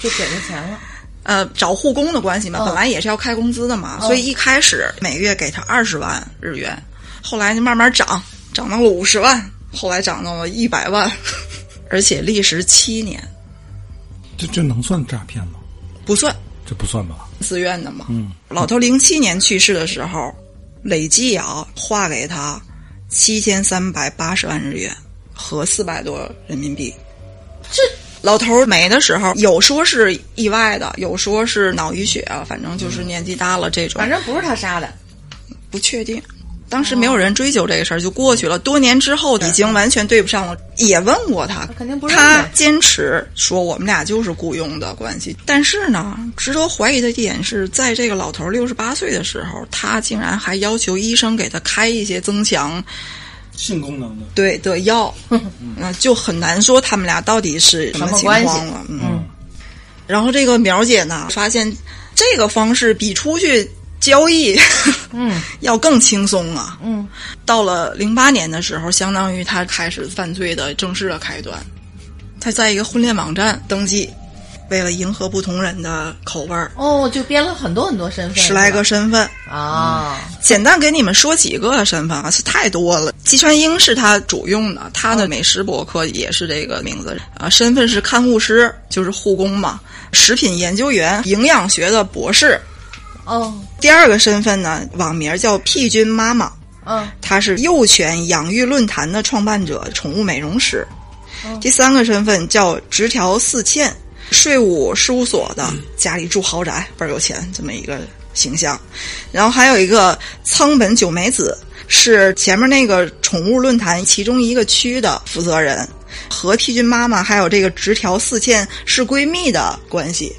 就给他钱了。呃，找护工的关系嘛，嗯本来也是要开工资的嘛，嗯所以一开始每月给他二十万日元，后来就慢慢涨，涨到了五十万，后来涨到了一百万，而且历时七年，这这能算诈骗吗？不算这不算吧？自愿的嘛。嗯，老头零七年去世的时候，累计啊划给他七千三百八十万日元，和四百多人民币。这老头儿没的时候，有说是意外的，有说是脑淤血啊，反正就是年纪大了这种，反正不是他杀的。不确定。当时没有人追究这个事儿，就过去了。多年之后，已经完全对不上了。也问过他，肯定不是他坚持说我们俩就是雇佣的关系。但是呢，值得怀疑的一点是在这个老头六十八岁的时候，他竟然还要求医生给他开一些增强性功能的。对的药，那就很难说他们俩到底是什么情况了。嗯，然后这个苗姐呢，发现这个方式比出去交易，嗯 要更轻松啊。嗯，到了零八年的时候，相当于他开始犯罪的正式的开端。他在一个婚恋网站登记，为了迎合不同人的口味儿，哦，就编了很多很多身份，十来个身份。吧啊，简单给你们说几个身份啊，是太多了。季川英是他主用的，他的美食博客也是这个名字啊。身份是看护师，就是护工嘛，食品研究员，营养学的博士。哦，第二个身份呢，网名叫屁君妈妈，嗯她是幼犬养育论坛的创办者，宠物美容师。哦第三个身份叫直条四茜，税务事务所的，家里住豪宅，倍儿有钱，这么一个形象。然后还有一个仓本九美子，是前面那个宠物论坛其中一个区的负责人，和替君妈妈还有这个直条四千是闺蜜的关系。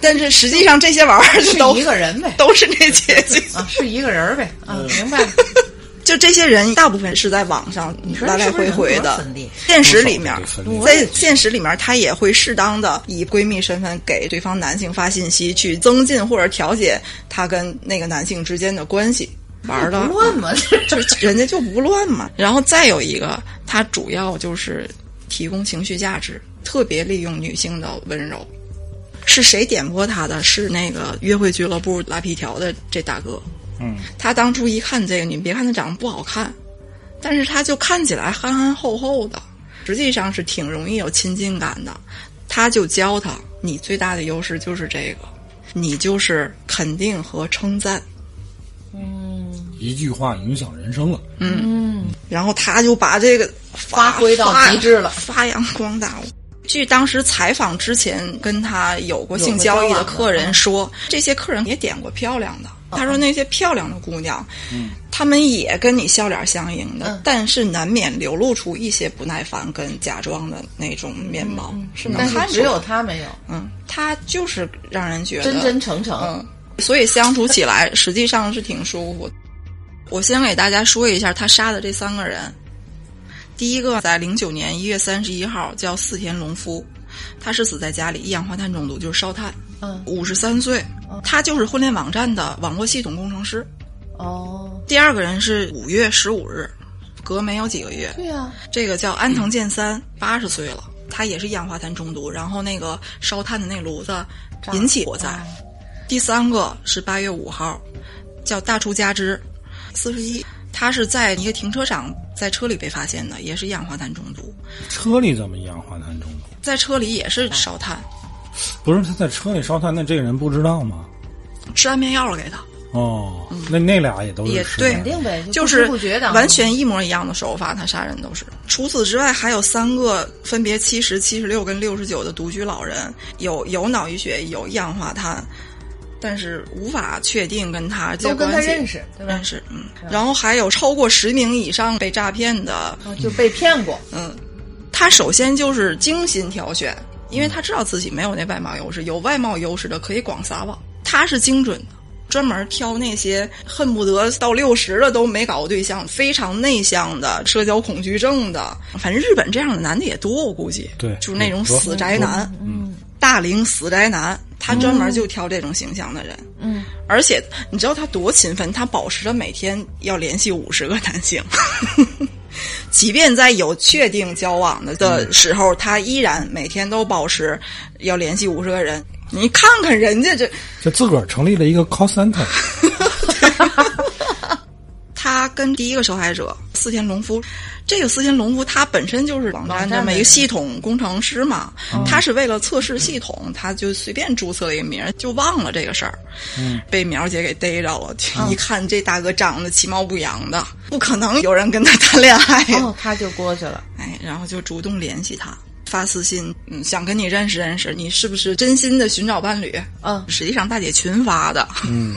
但是实际上这些玩意儿是都一个人呗，都是那姐姐。啊，是一个人儿呗，啊，明白了。就这些人，大部分是在网上来来回回的。现实里面在现实里面，她也会适当的以闺蜜身份给对方男性发信息，去增进或者调节她跟那个男性之间的关系。玩的不乱嘛，就人家就不乱嘛。然后再有一个，她主要就是提供情绪价值，特别利用女性的温柔。是谁点拨他的？是那个约会俱乐部拉皮条的这大哥。嗯，他当初一看这个，你别看他长得不好看，但是他就看起来憨憨厚厚的，实际上是挺容易有亲近感的。他就教他，你最大的优势就是这个，你就是肯定和称赞。嗯一句话影响人生了。嗯，然后他就把这个发挥到极致了发扬光大。据当时采访之前跟他有过性交易的客人说，这些客人也点过漂亮的。他说那些漂亮的姑娘，嗯，他们也跟你笑脸相迎的，嗯但是难免流露出一些不耐烦跟假装的那种面貌，是能但看出只有他没有，嗯，他就是让人觉得真真诚诚。嗯，所以相处起来实际上是挺舒服。我先给大家说一下他杀的这三个人。第一个在零九年一月三十一号叫四田隆夫，他是死在家里一氧化碳中毒，就是烧炭，嗯，五十三岁，他就是婚恋网站的网络系统工程师。哦，第二个人是五月十五日，隔没有几个月，对呀，这个叫安藤健三，八十岁了，他也是一氧化碳中毒，然后那个烧炭的那炉子引起火灾。啊第三个是八月五号，叫大出家之，四十一，他是在一个停车场在车里被发现的，也是一氧化碳中毒，车里怎么一氧化碳中毒？在车里也是烧炭，不是他在车里烧炭，那这个人不知道吗？吃安眠药了给他，哦，那那俩也都是也对肯定呗，就是完全一模一样的手法，他杀人都是。除此之外，还有三个分别七十、七十六跟六十九的独居老人，有有脑溢血，有一氧化碳，但是无法确定跟他这都跟他关系认识，对吧？认？识，嗯，然后还有超过十名以上被诈骗的，哦就被骗过，嗯，他首先就是精心挑选，因为他知道自己没有那外貌优势，有外貌优势的可以广撒网，他是精准的。专门挑那些恨不得到六十了都没搞过对象、非常内向的、社交恐惧症的，反正日本这样的男的也多，我估计。对就是那种死宅男，嗯，大龄死宅男，他专门就挑这种形象的人。嗯，而且你知道他多勤奋，他保持着每天要联系五十个男性，即便在有确定交往的的时候，他依然每天都保持要联系五十个人。你看看人家这，就自个儿成立了一个 call center，他跟第一个受害者四田隆夫，这个四田隆夫他本身就是网站这么一个系统工程师嘛，他是为了测试系统，他就随便注册了一个名儿，就忘了这个事儿，嗯，被苗姐给逮着了。一看这大哥长得其貌不扬的，不可能有人跟他谈恋爱呀、哦，他就过去了。哎，然后就主动联系他。发私信，嗯，想跟你认识认识，你是不是真心的寻找伴侣？嗯实际上大姐群发的，嗯，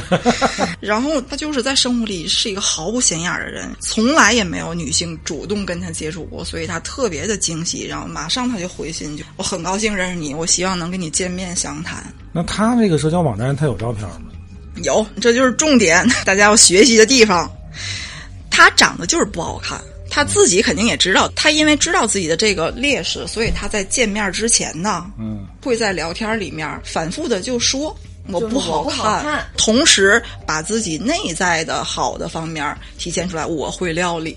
然后他就是在生活里是一个毫不显眼的人，从来也没有女性主动跟他接触过，所以他特别的惊喜。然后马上他就回信，就我很高兴认识你，我希望能跟你见面详谈。那他这个社交网站他有照片吗？有，这就是重点，大家要学习的地方。他长得就是不好看，他自己肯定也知道，他因为知道自己的这个劣势，所以他在见面之前呢，嗯，会在聊天里面反复的就说。我不好看同时把自己内在的好的方面体现出来。我会料理，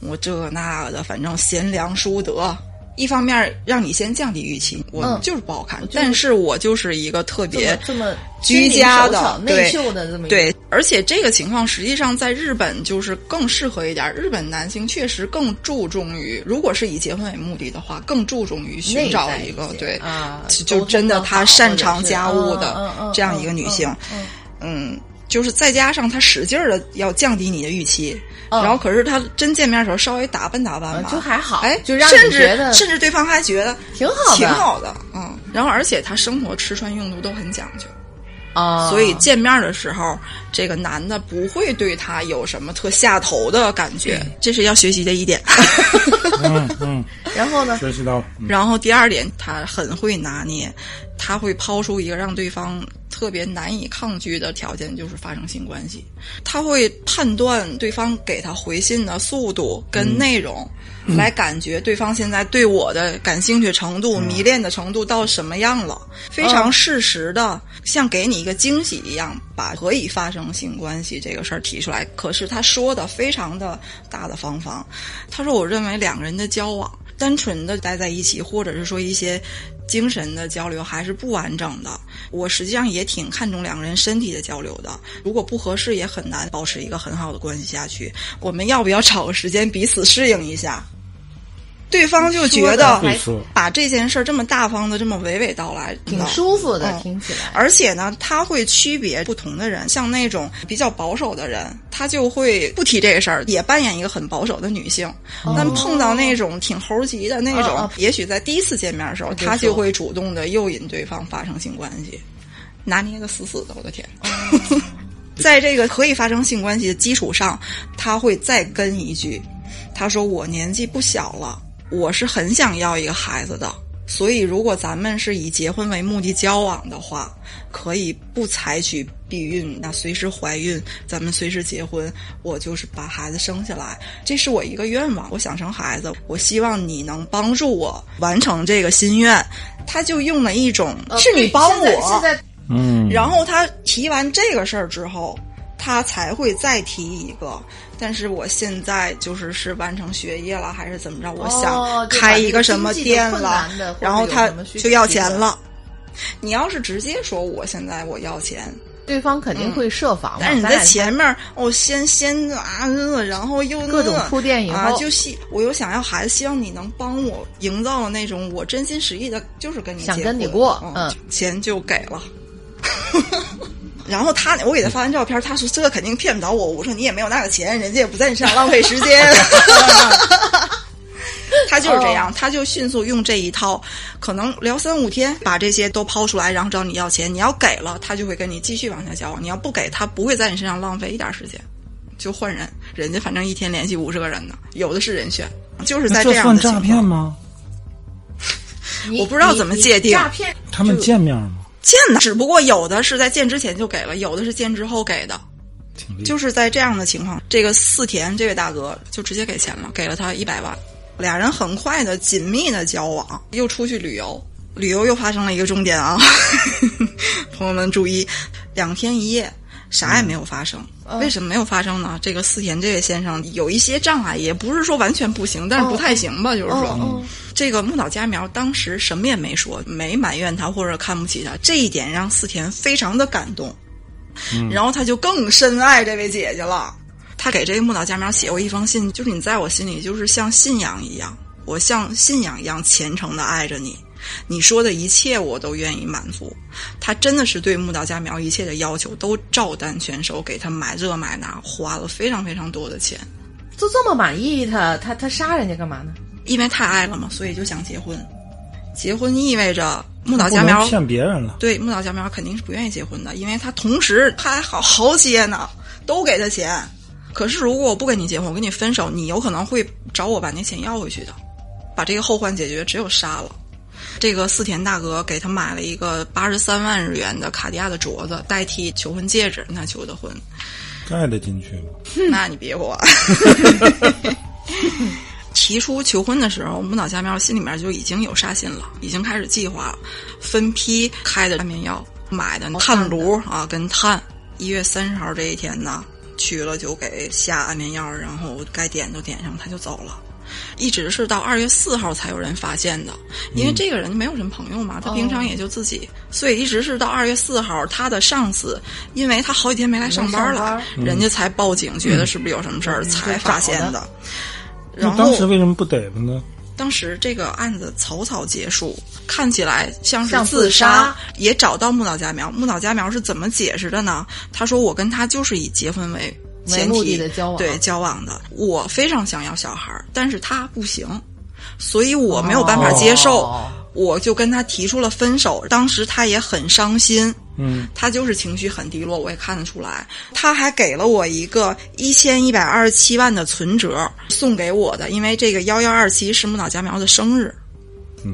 我这那的，反正贤良淑德。一方面让你先降低预期，我嗯就是不好看，但是我就是一个特别这么居家的内秀的这么一个对，而且这个情况实际上在日本就是更适合一点。日本男性确实更注重于，如果是以结婚为目的的话，更注重于寻找一个些对啊就真的他擅长家务的这样一个女性。嗯嗯，就是再加上他使劲儿的要降低你的预期，嗯然后可是他真见面的时候稍微打扮打扮吧，嗯就还好哎，就让你甚至觉得甚至对方还觉得挺好的挺好的，嗯。然后而且他生活吃穿用度都很讲究，啊，所以见面的时候，这个男的不会对他有什么特下头的感觉，这是要学习的一点。嗯嗯，然后呢？学习到然后第二点，他很会拿捏，他会抛出一个让对方特别难以抗拒的条件，就是发生性关系。他会判断对方给他回信的速度跟内容，来感觉对方现在对我的感兴趣程度、迷恋的程度到什么样了，非常适时的，像给你一个惊喜一样，把可以发生性关系这个事儿提出来。可是他说的非常的大大方方，他说：“我认为两个人的交往。”单纯的待在一起，或者是说一些精神的交流还是不完整的。我实际上也挺看重两个人身体的交流的，如果不合适，也很难保持一个很好的关系下去。我们要不要找个时间彼此适应一下？对方就觉得把这件事儿这么大方的、这么娓娓道来，挺舒服的，嗯听起来。而且呢，他会区别不同的人，像那种比较保守的人，他就会不提这个事儿，也扮演一个很保守的女性。但碰到那种挺猴急的那种，也许在第一次见面的时候，就他就会主动的诱引对方发生性关系，拿捏的死死的，我的天！在这个可以发生性关系的基础上，他会再跟一句，他说：“我年纪不小了，我是很想要一个孩子的。”所以，如果咱们是以结婚为目的交往的话，可以不采取避孕，那随时怀孕，咱们随时结婚，我就是把孩子生下来，这是我一个愿望，我想生孩子，我希望你能帮助我完成这个心愿。他就用了一种、呃是你帮我，嗯，然后他提完这个事儿之后，他才会再提一个。但是我现在就是是完成学业了，还是怎么着？我哦想开一个什么店了然后他就要钱了。你要是直接说我现在我要钱，对方肯定会设防，嗯但是你在前面哦，先先啊，呃然后又各种那铺垫以后啊，就希我又想要孩子，希望你能帮我营造那种我真心实意的，就是跟你想跟你过嗯嗯，钱就给了。然后他，我给他发完照片，他说这肯定骗不着我。我说你也没有那个钱，人家也不在你身上浪费时间。他就是这样，他就迅速用这一套，可能聊三五天，把这些都抛出来，然后找你要钱。你要给了，他就会跟你继续往下交往；你要不给，他不会在你身上浪费一点时间，就换人。人家反正一天联系五十个人呢，有的是人选，就是在样那这算诈的情况。骗吗？我不知道怎么界定诈骗他们见面吗？见的，只不过有的是在见之前就给了，有的是见之后给的。就是在这样的情况，这个四田这位大哥就直接给钱了，给了他一百万，俩人很快的紧密的交往，又出去旅游，旅游又发生了一个重点啊，朋友们注意，两天一夜。啥也没有发生，为什么没有发生呢？这个四田这位先生有一些障碍，也不是说完全不行，但是不太行吧，就是说，哦这个木岛佳苗当时什么也没说，没埋怨他或者看不起他，这一点让四田非常的感动。然后他就更深爱这位姐姐了。他给这个木岛佳苗写过一封信，就是你在我心里就是像信仰一样，我像信仰一样虔诚的爱着你，你说的一切我都愿意满足。他真的是对木岛佳苗一切的要求都照单全收，给他买这买那，花了非常非常多的钱，就这么满意他，他他杀人家干嘛呢？因为太爱了嘛，所以就想结婚。结婚意味着木岛佳苗能骗别人了。对木岛佳苗肯定是不愿意结婚的，因为他同时他还好好些呢，都给他钱。可是如果我不跟你结婚，我跟你分手，你有可能会找我把那钱要回去的，把这个后患解决，只有杀了。这个四田大哥给他买了一个八十三万日元的卡地亚的镯子，代替求婚戒指，那求的婚。盖得进去吗？那你别管。提出求婚的时候，木岛佳苗心里面就已经有杀心了，已经开始计划了，分批开的安眠药，买的炭炉啊跟炭。一月三十号这一天呢，去了就给下安眠药，然后该点就点上，他就走了。一直是到二月四号才有人发现的，因为这个人没有什么朋友嘛，他平常也就自己，所以一直是到二月四号，他的上司因为他好几天没来上班了，人家才报警，觉得是不是有什么事儿才发现的。然后当时为什么不逮他呢？当时这个案子草草结束，看起来像是自自杀也找到木岛佳苗。木岛佳苗是怎么解释的呢？他说：“我跟他就是以结婚为前提的的交往对交往的。我非常想要小孩儿，但是他不行，所以我没有办法接受。哦我就跟他提出了分手。当时他也很伤心，嗯，他就是情绪很低落，我也看得出来。他还给了我一个一千一百二十七万的存折送给我的，因为这个幺幺二七是木岛佳苗的生日。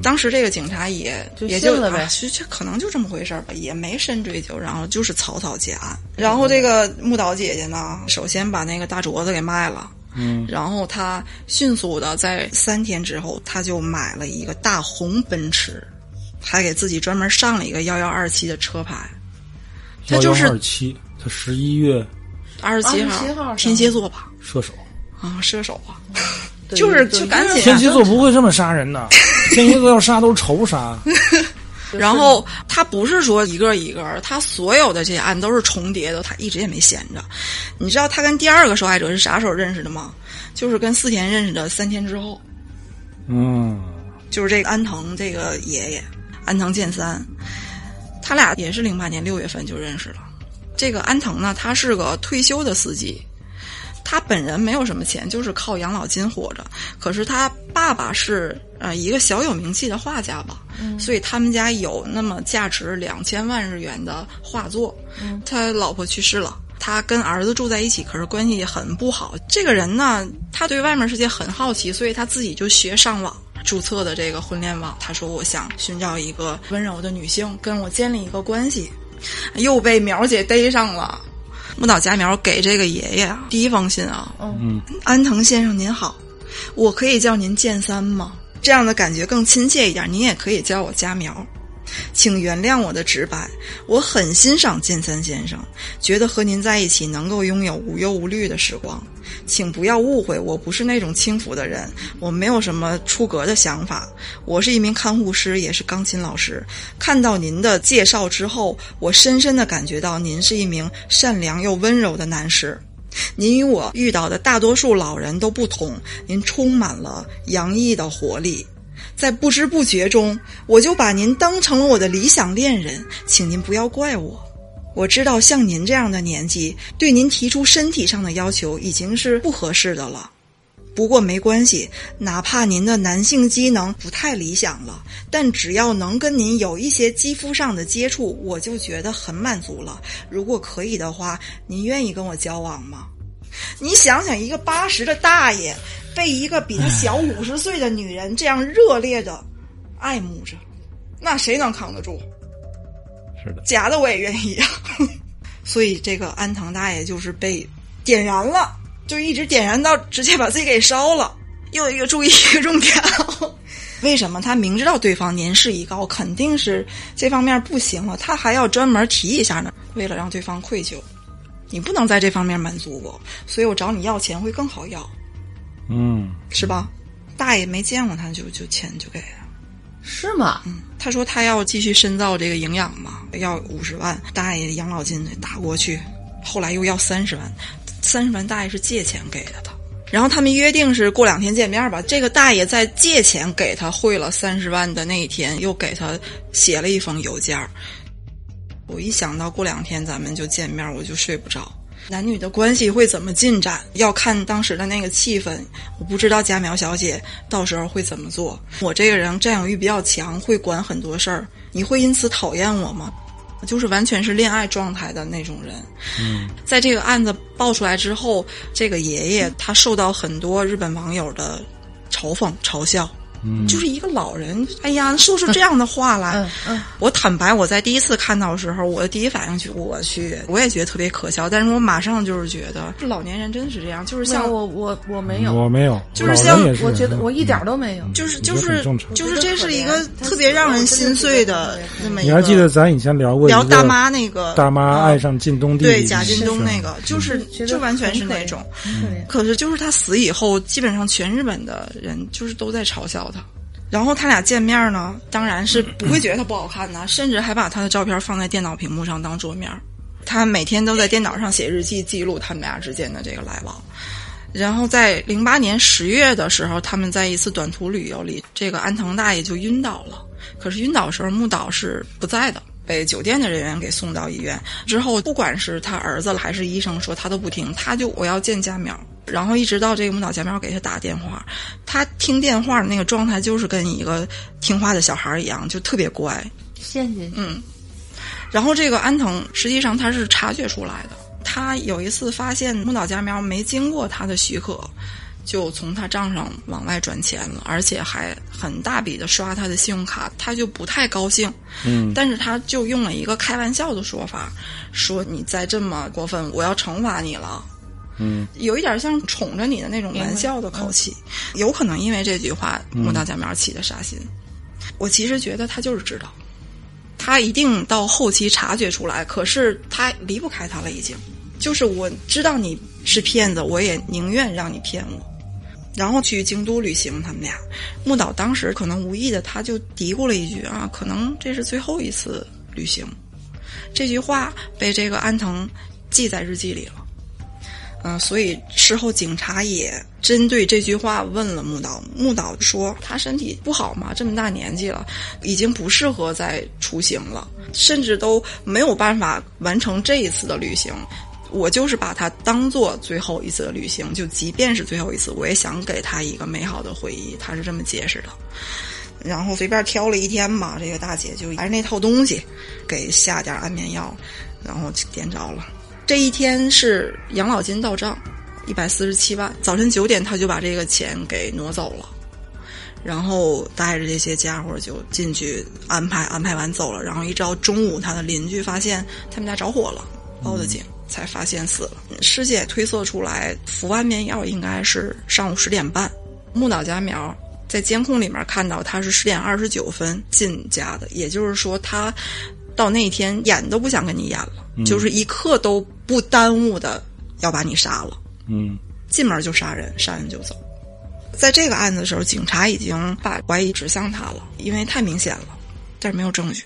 当时这个警察也就也就信了呗啊就就可能就这么回事儿吧，也没深追究，然后就是草草结案。然后这个木岛姐姐呢，首先把那个大镯子给卖了，嗯，然后他迅速的在三天之后，他就买了一个大红奔驰，还给自己专门上了一个幺幺二七的车牌。他就是二七，他十一月二十七27号天蝎座吧？射手。啊，射手啊，就是就赶紧天蝎座不会这么杀人的，天蝎座要杀都是仇杀。然后他不是说一个一个，他所有的这些案都是重叠的，他一直也没闲着。你知道他跟第二个受害者是啥时候认识的吗？就是跟四田认识的三天之后，嗯，就是这个安藤这个爷爷安藤健三，他俩也是零八年六月份就认识了。这个安藤呢，他是个退休的司机，他本人没有什么钱，就是靠养老金活着。可是他爸爸是呃一个小有名气的画家吧，所以他们家有那么价值两千万日元的画作。他老婆去世了。他跟儿子住在一起，可是关系很不好。这个人呢，他对外面世界很好奇，所以他自己就学上网，注册的这个婚恋网。他说：“我想寻找一个温柔的女性，跟我建立一个关系。”又被苗姐逮上了。木岛佳苗给这个爷爷啊，第一封信啊，嗯，安藤先生您好，我可以叫您剑三吗？这样的感觉更亲切一点。您也可以叫我佳苗。请原谅我的直白，我很欣赏剑三先生，觉得和您在一起能够拥有无忧无虑的时光。请不要误会，我不是那种轻浮的人，我没有什么出格的想法。我是一名看护师，也是钢琴老师。看到您的介绍之后，我深深的感觉到您是一名善良又温柔的男士。您与我遇到的大多数老人都不同，您充满了洋溢的活力。在不知不觉中，我就把您当成了我的理想恋人，请您不要怪我。我知道像您这样的年纪，对您提出身体上的要求已经是不合适的了。不过没关系，哪怕您的男性机能不太理想了，但只要能跟您有一些肌肤上的接触，我就觉得很满足了。如果可以的话，您愿意跟我交往吗？你想想，一个八十的大爷被一个比他小五十岁的女人这样热烈的爱慕着，那谁能扛得住？是的，假的我也愿意啊。所以这个安藤大爷就是被点燃了，就一直点燃到直接把自己给烧了。又一个注意一个重点哦，为什么他明知道对方年事已高，肯定是这方面不行了，他还要专门提一下呢？为了让对方愧疚，你不能在这方面满足我，所以我找你要钱会更好要，嗯，是吧？大爷没见过他就就钱就给了。是吗？嗯他说他要继续深造这个营养嘛，要五十万，大爷养老金打过去，后来又要三十万，三十万大爷是借钱给的他。然后他们约定是过两天见面吧。这个大爷在借钱给他汇了三十万的那一天，又给他写了一封邮件我一想到过两天咱们就见面，我就睡不着。男女的关系会怎么进展，要看当时的那个气氛。我不知道佳苗小姐到时候会怎么做。我这个人占有欲比较强，会管很多事儿。你会因此讨厌我吗？就是完全是恋爱状态的那种人。嗯，在这个案子爆出来之后，这个爷爷他受到很多日本网友的嘲讽、嘲笑。就是一个老人，哎呀，说出这样的话来。嗯嗯，我坦白，我在第一次看到的时候，我的第一反应就我去，我也觉得特别可笑。但是我马上就是觉得，这老年人真的是这样，就是像我我我没有，我没有，就是像我觉得我一点都没有。就是就是就是这是一个特别让人心碎的那么一个。你还记得咱以前聊过聊大妈那个大妈啊爱上靳东弟弟对贾靳东那个，就是就完全是那种。可是就是他死以后，基本上全日本的人就是都在嘲笑他。然后他俩见面呢，当然是不会觉得他不好看的，甚至还把他的照片放在电脑屏幕上当桌面。他每天都在电脑上写日记，记录他们俩之间的这个来往。然后在零八年十月的时候，他们在一次短途旅游里，这个安藤大爷就晕倒了。可是晕倒的时候，木岛是不在的，被酒店的人员给送到医院。之后，不管是他儿子还是医生说，他都不听，他就我要见家苗。然后一直到这个木岛佳苗给他打电话，他听电话的那个状态就是跟一个听话的小孩一样，就特别乖。陷进去，嗯，然后这个安藤实际上他是察觉出来的，他有一次发现木岛佳苗没经过他的许可，就从他账上往外转钱了，而且还很大笔的刷他的信用卡，他就不太高兴。嗯，但是他就用了一个开玩笑的说法，说你再这么过分，我要惩罚你了。嗯，有一点像宠着你的那种玩笑的口气，有可能因为这句话，木岛佳苗起的杀心。我其实觉得他就是知道，他一定到后期察觉出来，可是他离不开他了，已经。就是我知道你是骗子，我也宁愿让你骗我。然后去京都旅行，他们俩，木岛当时可能无意的他就嘀咕了一句啊，可能这是最后一次旅行。这句话被这个安藤记在日记里了。嗯，所以事后警察也针对这句话问了木岛，木岛说他身体不好嘛，这么大年纪了，已经不适合再出行了，甚至都没有办法完成这一次的旅行。我就是把它当做最后一次的旅行，就即便是最后一次，我也想给他一个美好的回忆。他是这么解释的。然后随便挑了一天吧，这个大姐就还是那套东西，给下点安眠药，然后点着了。这一天是养老金到账，一百四十七万。早晨九点他就把这个钱给挪走了，然后带着这些家伙就进去安排，安排完走了。然后一直到中午，他的邻居发现他们家着火了，报的警，才发现死了。师姐推测出来，服安眠药应该是上午十点半。木岛佳苗在监控里面看到他是十点二十九分进家的，也就是说他到那天演都不想跟你演了，就是一刻都不耽误的要把你杀了。嗯进门就杀人，杀人就走。在这个案子的时候，警察已经把怀疑指向他了，因为太明显了，但是没有证据。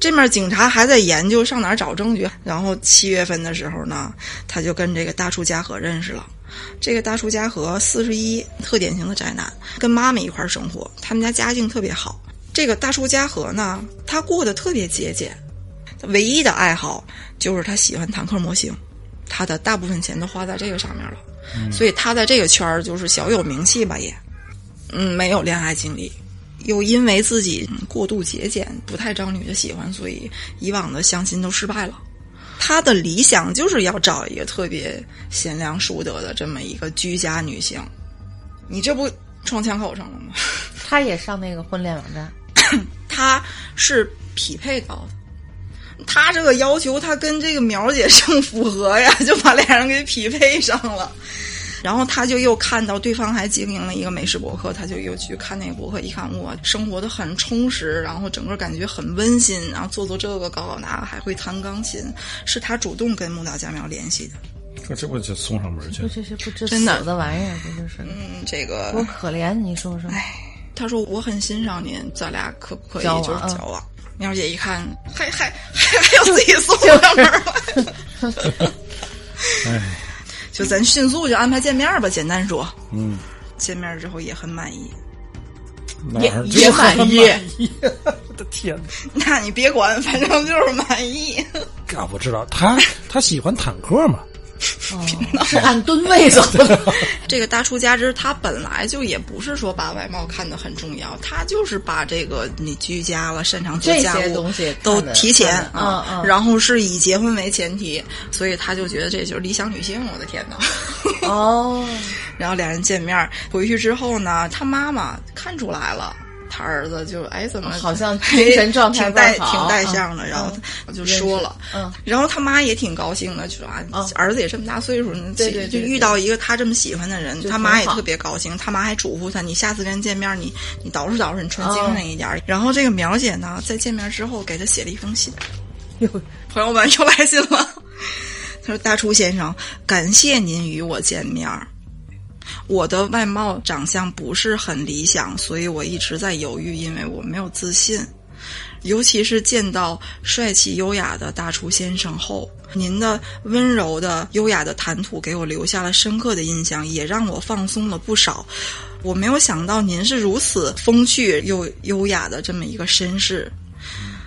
这面警察还在研究上哪儿找证据，然后七月份的时候呢，他就跟这个大出家和认识了。这个大出家和四十一，特典型的宅男，跟妈妈一块儿生活，他们家家境特别好。这个大出家和呢，他过得特别节俭，唯一的爱好就是他喜欢坦克模型，他的大部分钱都花在这个上面了，所以他在这个圈儿就是小有名气吧也，嗯，没有恋爱经历，又因为自己过度节俭，不太招女的喜欢，所以以往的相亲都失败了。他的理想就是要找一个特别贤良淑德的这么一个居家女性，你这不撞枪口上了吗？他也上那个婚恋网站，他是匹配到的。他这个要求，他跟这个苗姐正符合呀，就把俩人给匹配上了。然后他就又看到对方还经营了一个美食博客，他就又去看那个博客，一看哇，生活的很充实，然后整个感觉很温馨，然后做做这个搞搞那个，还会弹钢琴，是他主动跟木岛佳苗联系的。这这不就送上门去这？这是不知真的死的玩意儿，这就是嗯，这个多可怜，你说说。他说我很欣赏您，咱俩可不可以就是嗯交往？苗姐一看，还还还还要自己送上门来。哎，就咱迅速就安排见面吧，简单说。嗯，见面之后也很满意，哪儿也满意意？我的天哪！那你别管，反正就是满意。啊，我知道他他喜欢坦克嘛，哦，是 按吨位走的。这个大出家之，他本来就也不是说把外貌看得很重要，他就是把这个你居家了、擅长做家务些东西都提前啊，嗯嗯然后是以结婚为前提，所以他就觉得这就是理想女性。我的天哪！哦，然后两人见面，回去之后呢，他妈妈看出来了。他儿子就哎，怎么好像精神状态挺带挺带相的，然后我就说了，嗯，然后他妈也挺高兴的，就说啊，儿子也这么大岁数，对对对就遇到一个他这么喜欢的人，他妈也特别高兴，他妈还嘱咐他，你下次跟人见面，你你捯饬捯饬，你穿精哦神一点儿。然后这个苗姐呢，在见面之后给他写了一封信，哟朋友们又来信了，他说：“大厨先生，感谢您与我见面儿。我的外貌长相不是很理想，所以我一直在犹豫，因为我没有自信。尤其是见到帅气优雅的大厨先生后，您的温柔的、优雅的谈吐给我留下了深刻的印象，也让我放松了不少。我没有想到您是如此风趣又优雅的这么一个绅士。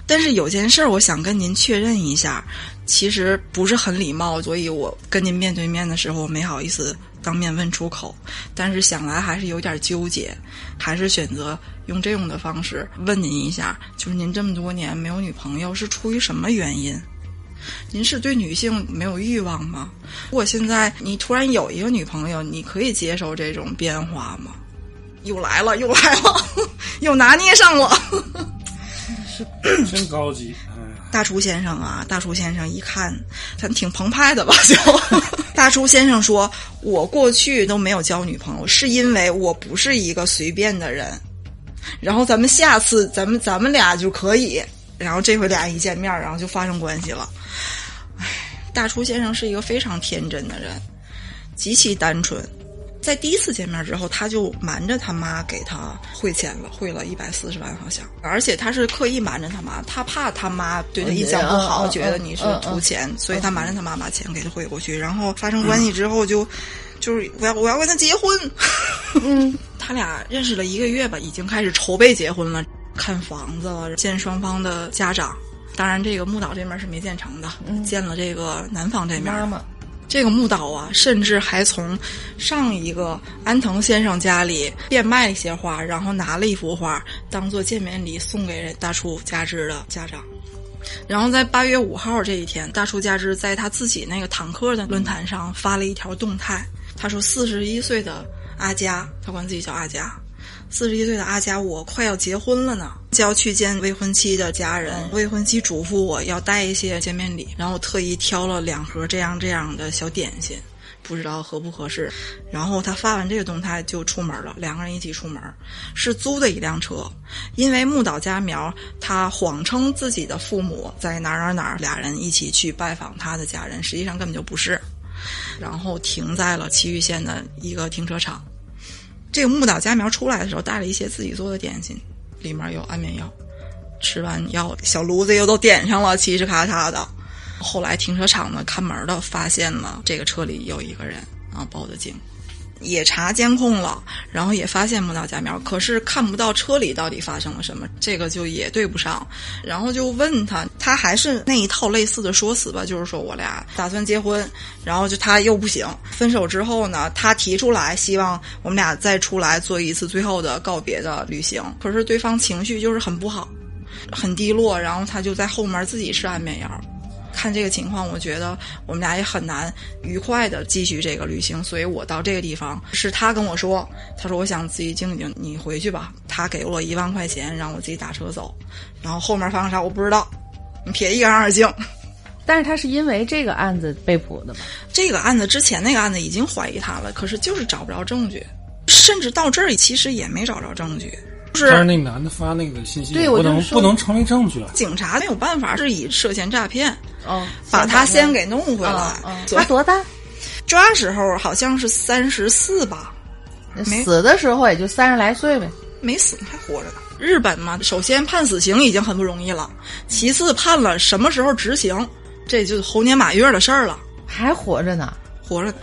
但是有件事，我想跟您确认一下，其实不是很礼貌，所以我跟您面对面的时候，没好意思当面问出口。但是想来还是有点纠结，还是选择用这种的方式问您一下，就是您这么多年没有女朋友，是出于什么原因？您是对女性没有欲望吗？如果现在你突然有一个女朋友，你可以接受这种变化吗？又来了，又来了，又拿捏上了。真高级，大厨先生啊，大厨先生一看，他挺澎湃的吧？就大厨先生说：“我过去都没有交女朋友，是因为我不是一个随便的人。然后咱们下次，咱们咱们俩就可以。然后这回俩一见面，然后就发生关系了。唉，大厨先生是一个非常天真的人，极其单纯。在第一次见面之后，他就瞒着他妈给他汇钱了，汇了一百四十万好像，而且他是刻意瞒着他妈，他怕他妈对他印象不好，觉得你是图钱，所以他瞒着他妈把钱给他汇过去，然后发生关系之后就，就是我要我要跟他结婚，嗯，他俩认识了一个月吧，已经开始筹备结婚了，看房子了，见双方的家长。当然，这个木岛这面是没见成的，见了这个男方这面。妈妈，这个木岛啊，甚至还从上一个安藤先生家里变卖了一些画，然后拿了一幅画当做见面礼送给大厨加之的家长。然后在八月五号这一天，大厨加之在他自己那个坦克的论坛上发了一条动态，他说：“四十一岁的阿佳，他管自己叫阿佳。”四十一岁的阿佳，我快要结婚了呢，就要去见未婚妻的家人。未婚妻嘱咐我要带一些见面礼，然后我特意挑了两盒这样这样的小点心，不知道合不合适。然后他发完这个动态就出门了，两个人一起出门，是租的一辆车。因为木岛佳苗他谎称自己的父母在哪儿哪儿哪儿，俩人一起去拜访他的家人，实际上根本就不是。然后停在了崎玉县的一个停车场。这个木岛佳苗出来的时候带了一些自己做的点心，里面有安眠药。吃完药，小炉子又都点上了，嘁哧咔嚓的。后来停车场的，看门的发现了这个车里有一个人，然后报的警，也查监控了，然后也发现木岛佳苗，可是看不到车里到底发生了什么，这个就也对不上。然后就问他，他还是那一套类似的说辞吧，就是说我俩打算结婚，然后就他又不行，分手之后呢，他提出来希望我们俩再出来做一次最后的告别的旅行，可是对方情绪就是很不好，很低落，然后他就在后面自己吃安眠药。看这个情况，我觉得我们俩也很难愉快的继续这个旅行，所以我到这个地方是他跟我说，他说我想自己静静，你回去吧。他给我一万块钱，让我自己打车走，然后后面发生啥我不知道，你撇一干二净。但是他是因为这个案子被捕的吗？这个案子之前那个案子已经怀疑他了，可是就是找不着证据，甚至到这儿其实也没找着证据，就是但是那男的发那个信息对我不能不能成为证据啊。警察没有办法，是以涉嫌诈骗哦，把他先给弄回来。他多大？抓时候好像是三十四吧，没死的时候也就三十来岁呗。没死还活着呢。日本嘛，首先判死刑已经很不容易了，其次判了什么时候执行，这就是猴年马月的事儿了，还活着呢，活着。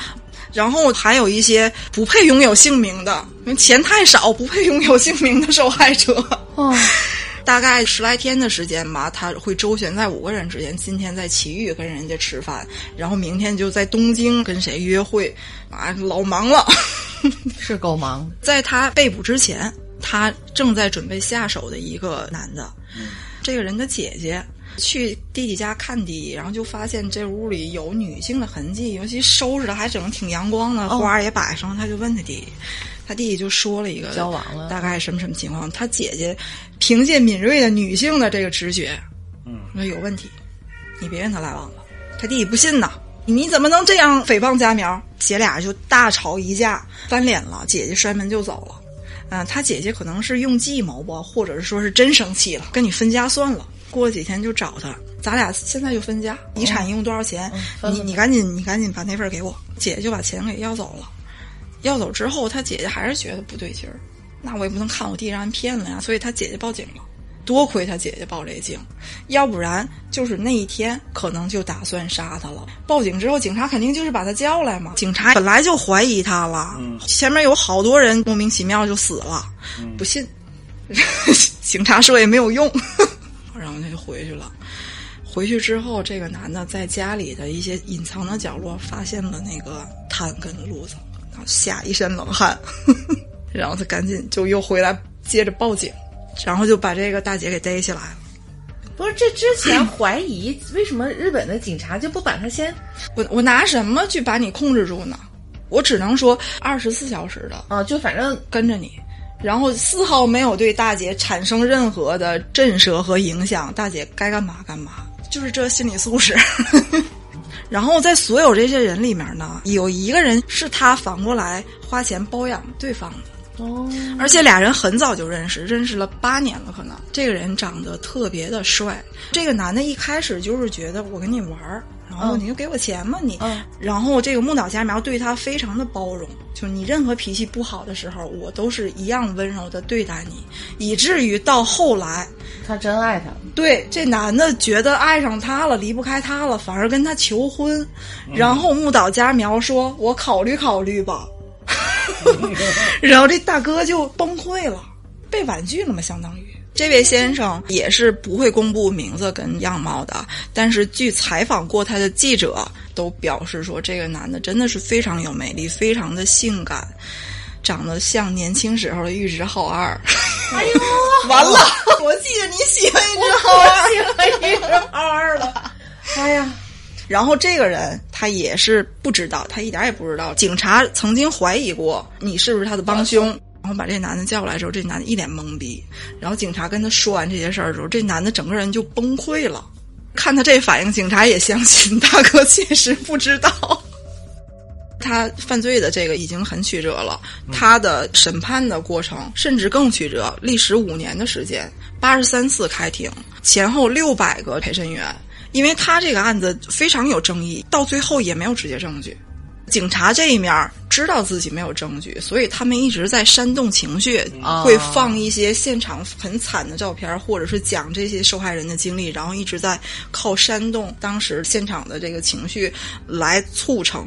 然后还有一些不配拥有姓名的，因为钱太少，不配拥有姓名的受害者。哦，大概十来天的时间吧，他会周旋在五个人之间。今天在奇遇跟人家吃饭，然后明天就在东京跟谁约会，啊，老忙了。是够忙。在他被捕之前，他正在准备下手的一个男的，这个人的姐姐去弟弟家看弟弟，然后就发现这屋里有女性的痕迹，尤其收拾的还整的挺阳光的，花儿也摆上。他就问他弟弟，他弟弟就说了一个交往了大概什么什么情况。他姐姐凭借敏锐的女性的这个直觉，嗯，说有问题，你别跟他来往了。他弟弟不信呐，你怎么能这样诽谤家苗？姐俩就大吵一架，翻脸了，姐姐摔门就走了。嗯、他姐姐可能是用计谋吧，或者是说是真生气了，跟你分家算了。过了几天就找他，咱俩现在就分家，遗产一共多少钱？你你赶紧你赶紧把那份给我。姐姐就把钱给要走了，要走之后，他姐姐还是觉得不对劲儿，那我也不能看我弟让人骗了呀，所以他姐姐报警了。多亏他姐姐报这警，要不然就是那一天可能就打算杀他了。报警之后，警察肯定就是把他叫来嘛。警察本来就怀疑他了，前面有好多人莫名其妙就死了，不信，警察说也没有用，然后他就回去了。回去之后，这个男的在家里的一些隐藏的角落发现了那个炭跟炉子，然后吓一身冷汗，然后他赶紧就又回来接着报警，然后就把这个大姐给逮起来了。不是这之前怀疑，为什么日本的警察就不把他先我我拿什么去把你控制住呢？我只能说二十四小时的啊？就反正跟着你，然后丝毫没有对大姐产生任何的震慑和影响，大姐该干嘛干嘛，就是这心理素质。然后在所有这些人里面呢，有一个人是他反过来花钱包养对方的。哦，而且俩人很早就认识，认识了八年了，可能这个人长得特别的帅。这个男的一开始就是觉得我跟你玩儿，然后你就给我钱嘛，你。嗯然后这个木岛佳苗对他非常的包容，就是你任何脾气不好的时候，我都是一样温柔的对待你，以至于到后来，他真爱他，对这男的觉得爱上他了，离不开他了，反而跟他求婚。然后木岛佳苗说：“我考虑考虑吧。”然后这大哥就崩溃了，被婉拒了嘛，相当于。这位先生也是不会公布名字跟样貌的，但是据采访过他的记者都表示说，这个男的真的是非常有魅力，非常的性感，长得像年轻时候的玉置浩二。哎呦，完了，我记得你喜欢玉置浩二。喜欢一只浩二了。哎呀，然后这个人他也是不知道，他一点也不知道。警察曾经怀疑过你是不是他的帮凶，然后把这男的叫过来之后，这男的一脸懵逼。然后警察跟他说完这些事儿之后，这男的整个人就崩溃了。看他这反应，警察也相信大哥确实不知道。他犯罪的这个已经很曲折了，他的审判的过程甚至更曲折，历时五年的时间，八十三次开庭，前后六百个陪审员。因为他这个案子非常有争议，到最后也没有直接证据。警察这一面知道自己没有证据，所以他们一直在煽动情绪，哦会放一些现场很惨的照片，或者是讲这些受害人的经历，然后一直在靠煽动当时现场的这个情绪来促成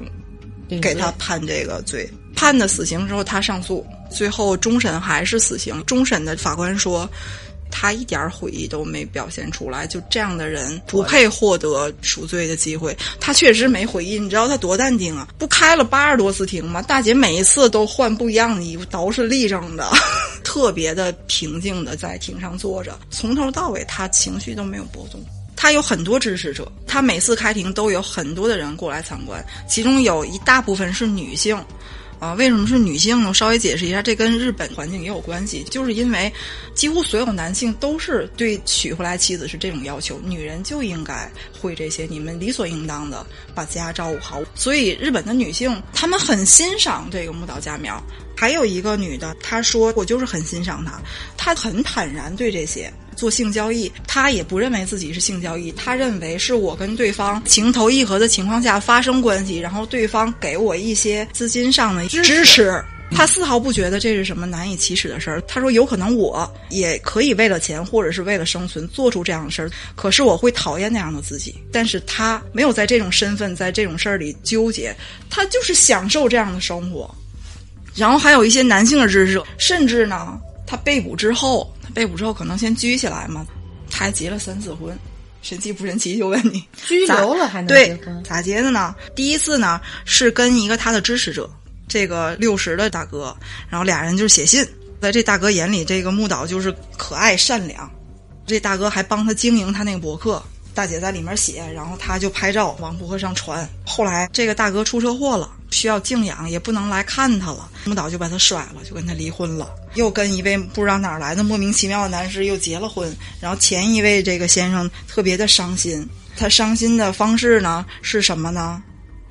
给他判这个罪。判的死刑之后，他上诉，最后终审还是死刑。终审的法官说。他一点悔意都没表现出来，就这样的人不配获得赎罪的机会。他确实没悔意，你知道他多淡定啊？不开了八十多次庭吗？大姐每一次都换不一样的衣服，都是立正的，特别的平静的在庭上坐着，从头到尾他情绪都没有波动。他有很多支持者，他每次开庭都有很多的人过来参观，其中有一大部分是女性。啊，为什么是女性呢？我稍微解释一下，这跟日本环境也有关系，就是因为几乎所有男性都是对娶回来妻子是这种要求，女人就应该会这些，你们理所应当的把家照顾好。所以日本的女性，她们很欣赏这个木岛佳苗。还有一个女的，她说我就是很欣赏她，她很坦然对这些。做性交易，他也不认为自己是性交易，他认为是我跟对方情投意合的情况下发生关系，然后对方给我一些资金上的支持。他丝毫不觉得这是什么难以启齿的事儿。他说：“有可能我也可以为了钱或者是为了生存做出这样的事儿，可是我会讨厌那样的自己。但是他没有在这种身份，在这种事儿里纠结，他就是享受这样的生活。然后还有一些男性的支持者，甚至呢，他被捕之后，他被捕之后可能先拘起来嘛，他还结了三次婚，神奇不神奇？就问你，拘留了还能结对婚？咋结的呢？第一次呢是跟一个他的支持者，这个六十的大哥，然后俩人就是写信，在这大哥眼里，这个木岛就是可爱善良，这大哥还帮他经营他那个博客，大姐在里面写，然后他就拍照往博客上传。后来这个大哥出车祸了，需要静养，也不能来看他了，木岛就把他甩了，就跟他离婚了，又跟一位不知道哪儿来的莫名其妙的男士又结了婚。然后前一位这个先生特别的伤心，他伤心的方式呢是什么呢？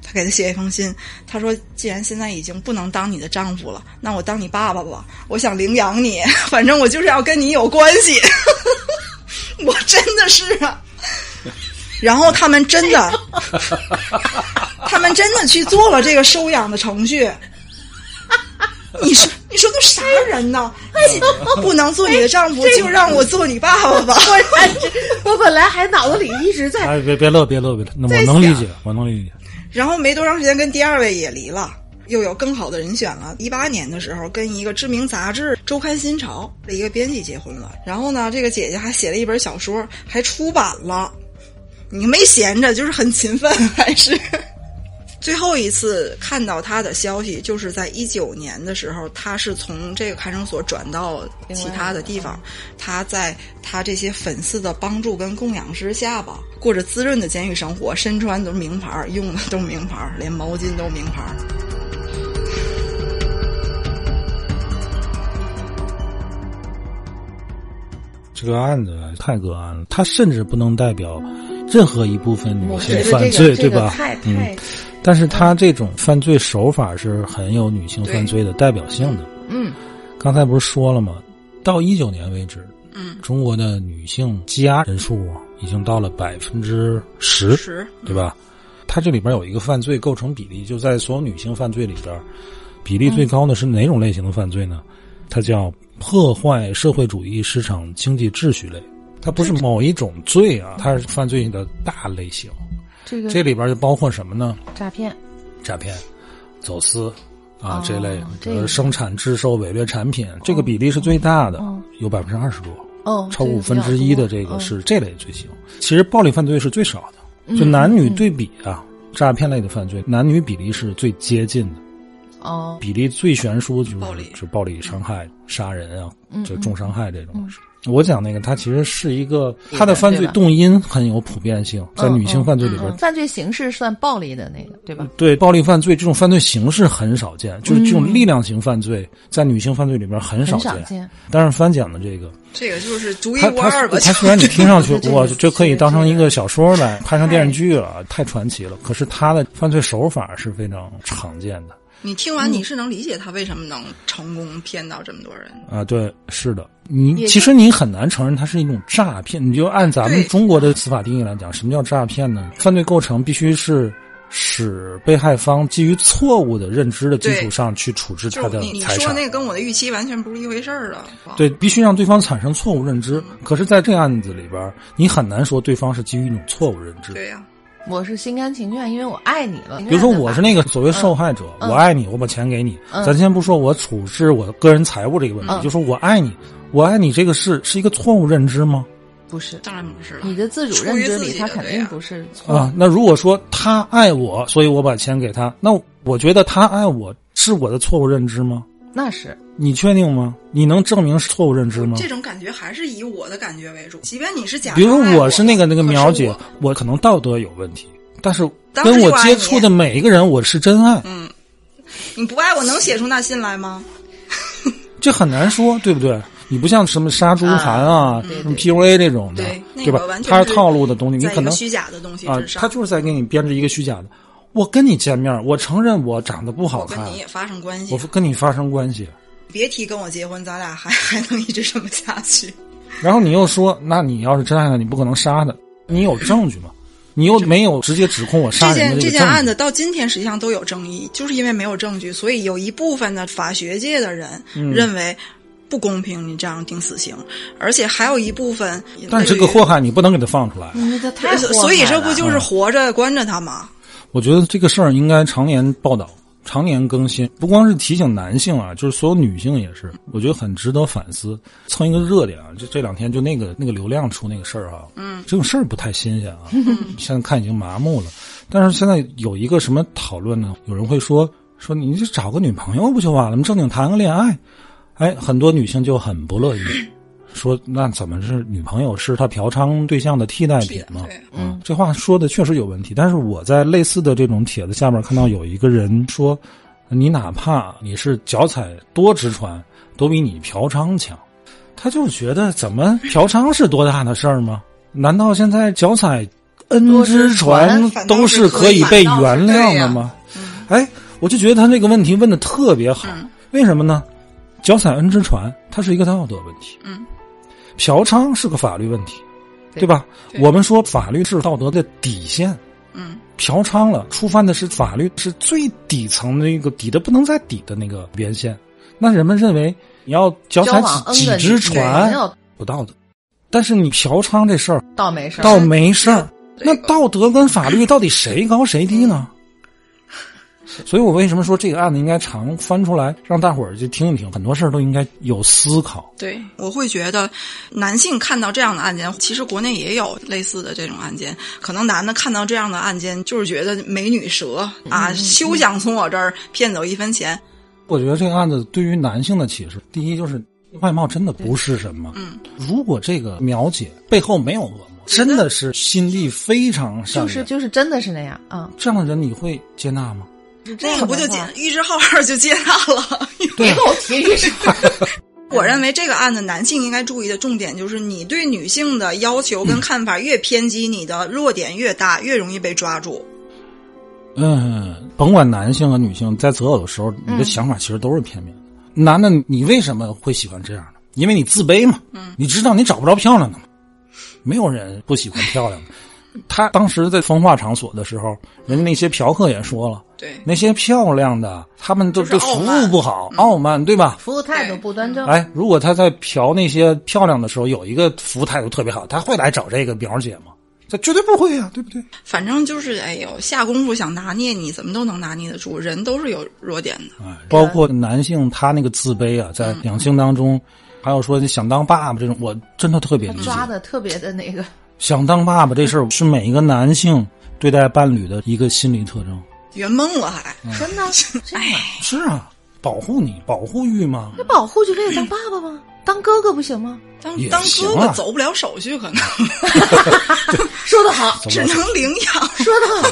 他给他写一封信，他说：“既然现在已经不能当你的丈夫了，那我当你爸爸吧。我想领养你，反正我就是要跟你有关系。我真的是啊。然后他们真的，他们真的去做了这个收养的程序。你说，你说都啥人呢？不能做你的丈夫，就让我做你爸爸吧。我 我本来还脑子里一直在哎，别别乐，别乐，别乐，那我能理解，我能理解。然后没多长时间，跟第二位也离了，又有更好的人选了。一八年的时候，跟一个知名杂志《周刊新潮》的一个编辑结婚了。然后呢，这个姐姐还写了一本小说，还出版了。你没闲着，就是很勤奋，还是。最后一次看到他的消息，就是在一九年的时候，他是从这个看守所转到其他的地方。他在他这些粉丝的帮助跟供养之下吧，过着滋润的监狱生活，身穿都是名牌，用的都是名牌，连毛巾都是名牌。这个案子太个案了，他甚至不能代表任何一部分女性犯罪，对吧？太嗯，但是他这种犯罪手法是很有女性犯罪的代表性的。嗯，刚才不是说了吗？到一九年为止，嗯，中国的女性羁押人数已经到了百分之十，十对吧？它这里边有一个犯罪构成比例，就在所有女性犯罪里边，比例最高的是哪种类型的犯罪呢？它叫破坏社会主义市场经济秩序类。它不是某一种罪啊，它是犯罪的大类型。这个这里边就包括什么呢？诈骗，诈骗、走私啊、哦这类，这个。呃，生产、制售伪劣产品，这个比例是最大的，哦。有百分之二十多，哦，超过五分之一的这个嗯是这类罪行。其实暴力犯罪是最少的，就男女对比啊，诈骗类的犯罪，男女比例是最接近的，哦，比例最悬殊就是暴力。就暴力伤害、杀人啊，嗯就重伤害这种。我讲那个，它其实是一个，它的犯罪动因很有普遍性，在女性犯罪里边嗯犯罪形式算暴力的那个，对吧？对暴力犯罪这种犯罪形式很少见，就是这种嗯力量型犯罪，在女性犯罪里边很少见。见。但是翻讲的这个，这个就是独一他他无二吧。他虽然你听上去 这个哇，这可以当成一个小说来拍成电视剧哎了，太传奇了。可是他的犯罪手法是非常常见的你听完你是能理解他为什么能成功骗到这么多人？啊。对，是的，你其实你很难承认它是一种诈骗。你就按咱们中国的司法定义来讲，什么叫诈骗呢？犯罪构成必须是。使被害方基于错误的认知的基础上去处置他的就你你，说那个跟我的预期完全不是一回事儿了！对，必须让对方产生错误认知。可是，在这个案子里边，你很难说对方是基于一种错误认知。对呀、我是心甘情愿，因为我爱你了。比如说，我是那个所谓受害者，嗯我爱你，我把钱给你。嗯咱先不说我处置我个人财务这个问题，嗯就说我爱你，我爱你这个是是一个错误认知吗？不是当然不是了。你的自主认知里，他肯定不是错。啊，那如果说他爱我，所以我把钱给他，那我觉得他爱我是我的错误认知吗？那是你确定吗？你能证明是错误认知吗？这种感觉还是以我的感觉为主，即便你是假。比如说我是那个那个苗姐我，我可能道德有问题，但是跟我接触的每一个人，我是真爱，嗯，你不爱我能写出那信来吗？这很难说，对不对？你不像什么杀猪盘啊、对对什么 PUA 这种的，对对吧它是套路的东西，你可能虚假的东西啊之，上，他就是在给你编织一个虚假的。我跟你见面，我承认我长得不好看我跟你，也发生关系我，跟你发生关系，别提跟我结婚，咱俩还 还能一直这么下去。然后你又说，那你要是真爱他，你不可能杀他，你有证据吗？你又没有直接指控我杀这件这件案子到今天实际上都有争议，就是因为没有证据，所以有一部分的法学界的人嗯认为不公平，你这样定死刑，而且还有一部分，但是这个祸害你不能给他放出来。所以这不嗯就是活着关着他吗？我觉得这个事儿应该常年报道、常年更新，不光是提醒男性啊，就是所有女性也是，我觉得很值得反思。蹭一个热点啊，就这两天就那个那个流量出那个事儿哈，嗯，这种事儿不太新鲜啊，现在看已经麻木了。但是现在有一个什么讨论呢？有人会说说你就找个女朋友不就完了吗？正经谈个恋爱，哎，很多女性就很不乐意，说那怎么是女朋友是他嫖娼对象的替代品吗？嗯，这话说的确实有问题。但是我在类似的这种帖子下面看到有一个人说，你哪怕你是脚踩多只船，都比你嫖娼强。他就觉得怎么 嫖娼是多大的事儿吗？难道现在脚踩 N 只船都是可以被原谅的吗？哎，我就觉得他这个问题问的特别好，为什么呢？脚踩 N 只船，它是一个道德问题。嗯，嫖娼是个法律问题，对对吧？对我们说法律是道德的底线。嗯，嫖娼了，触犯的是法律是最底层的一个底的不能再底的那个边线。那人们认为你要脚踩几几只船不道德，但是你嫖娼这事儿倒没事儿，倒没事儿。那道德跟法律到底谁高谁低呢？所以我为什么说这个案子应该常翻出来，让大伙儿去听一听，很多事儿都应该有思考。对，我会觉得男性看到这样的案件，其实国内也有类似的这种案件。可能男的看到这样的案件，就是觉得美女蛇啊，休想从我这儿骗走一分钱。我觉得这个案子对于男性的启示，第一就是外貌真的不是什么。嗯，如果这个苗姐背后没有恶魔，真的是心地非常善良，就是就是真的是那样啊。这样的人，你会接纳吗？那个不就接预知号号就接纳了？别给我提预示。我认为这个案子男性应该注意的重点就是，你对女性的要求跟看法越偏激，你的弱点越大，越容易被抓住。嗯，甭管男性和女性，在择偶的时候，你的想法其实都是片面的。男的，你为什么会喜欢这样的？因为你自卑嘛。嗯，你知道你找不着漂亮的嘛？没有人不喜欢漂亮的。他当时在风化场所的时候，人家那些嫖客也说了，对，那些漂亮的，他们都就是对服务不好，傲慢，对吧？服务态度不端正，哎，如果他在嫖那些漂亮的时候，有一个服务态度特别好，他会来找这个苗姐吗？这绝对不会呀、对不对？反正就是哎呦，下功夫想拿捏你，怎么都能拿捏得住。人都是有弱点的。哎，包括男性他那个自卑啊，在两性当中，还有说想当爸爸这种，我真的特别理解。抓的特别的那个。想当爸爸这事儿是每一个男性对待伴侣的一个心理特征。圆梦了还，真的，真的，是啊，保护你，保护欲嘛。那保护就可以当爸爸吗？当哥哥不行吗？当当哥哥啊走不了手续，可能 说得好，只能领养。说得好。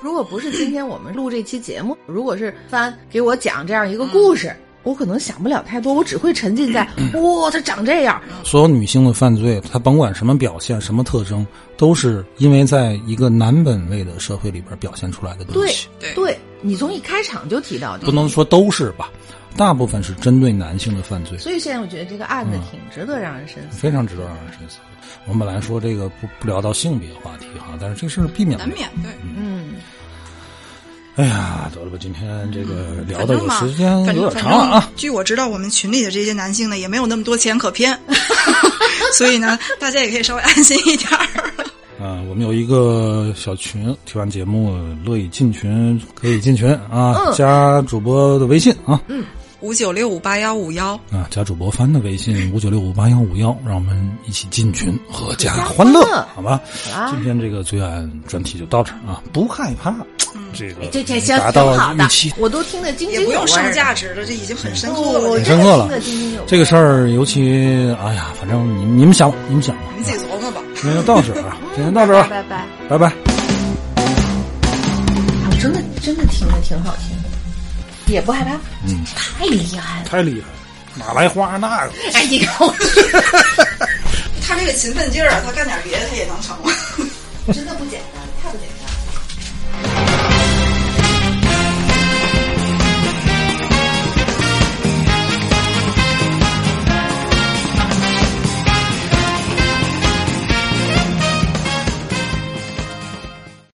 如果不是今天我们录这期节目，如果是翻给我讲这样一个故事，我可能想不了太多，我只会沉浸在 哇，他长这样，所有女性的犯罪，她甭管什么表现、什么特征，都是因为在一个男本位的社会里边表现出来的东对西。对对，你从一开场就提到这个，不能说都是吧，大部分是针对男性的犯罪，所以现在我觉得这个案子挺值得让人深思。非常值得让人深思。我们本来说这个不不聊到性别话题哈，但是这事儿避免。难免对，嗯，哎呀，得了吧，今天这个聊的时间有点长了啊。据我知道，我们群里的这些男性呢，也没有那么多钱可骗，所以呢，大家也可以稍微安心一点儿。啊，我们有一个小群，听完节目乐意进群可以进群啊，嗯加主播的微信啊，五九六五八幺五幺，啊，加主播帆的微信五九六五八幺五幺，让我们一起进群，阖家家欢乐欢乐，好吧？今天这个罪案专题就到这儿啊，不害怕，这个这这行达挺好的到预期，，我都听得津津有味也不用价值了，这已经很深刻了。这我真的深刻了这个事儿，尤其哎呀，反正你你们想，你们想吧，你自己琢磨吧。今天就到这儿啊，今天到这儿了，拜拜。拜拜。我真的真的听着挺好听的，也不害怕，嗯，太厉害了！太厉害了，哪来花那个？哎，你看我，他这个勤奋劲儿啊，他干点别的他也能成。真的不简单。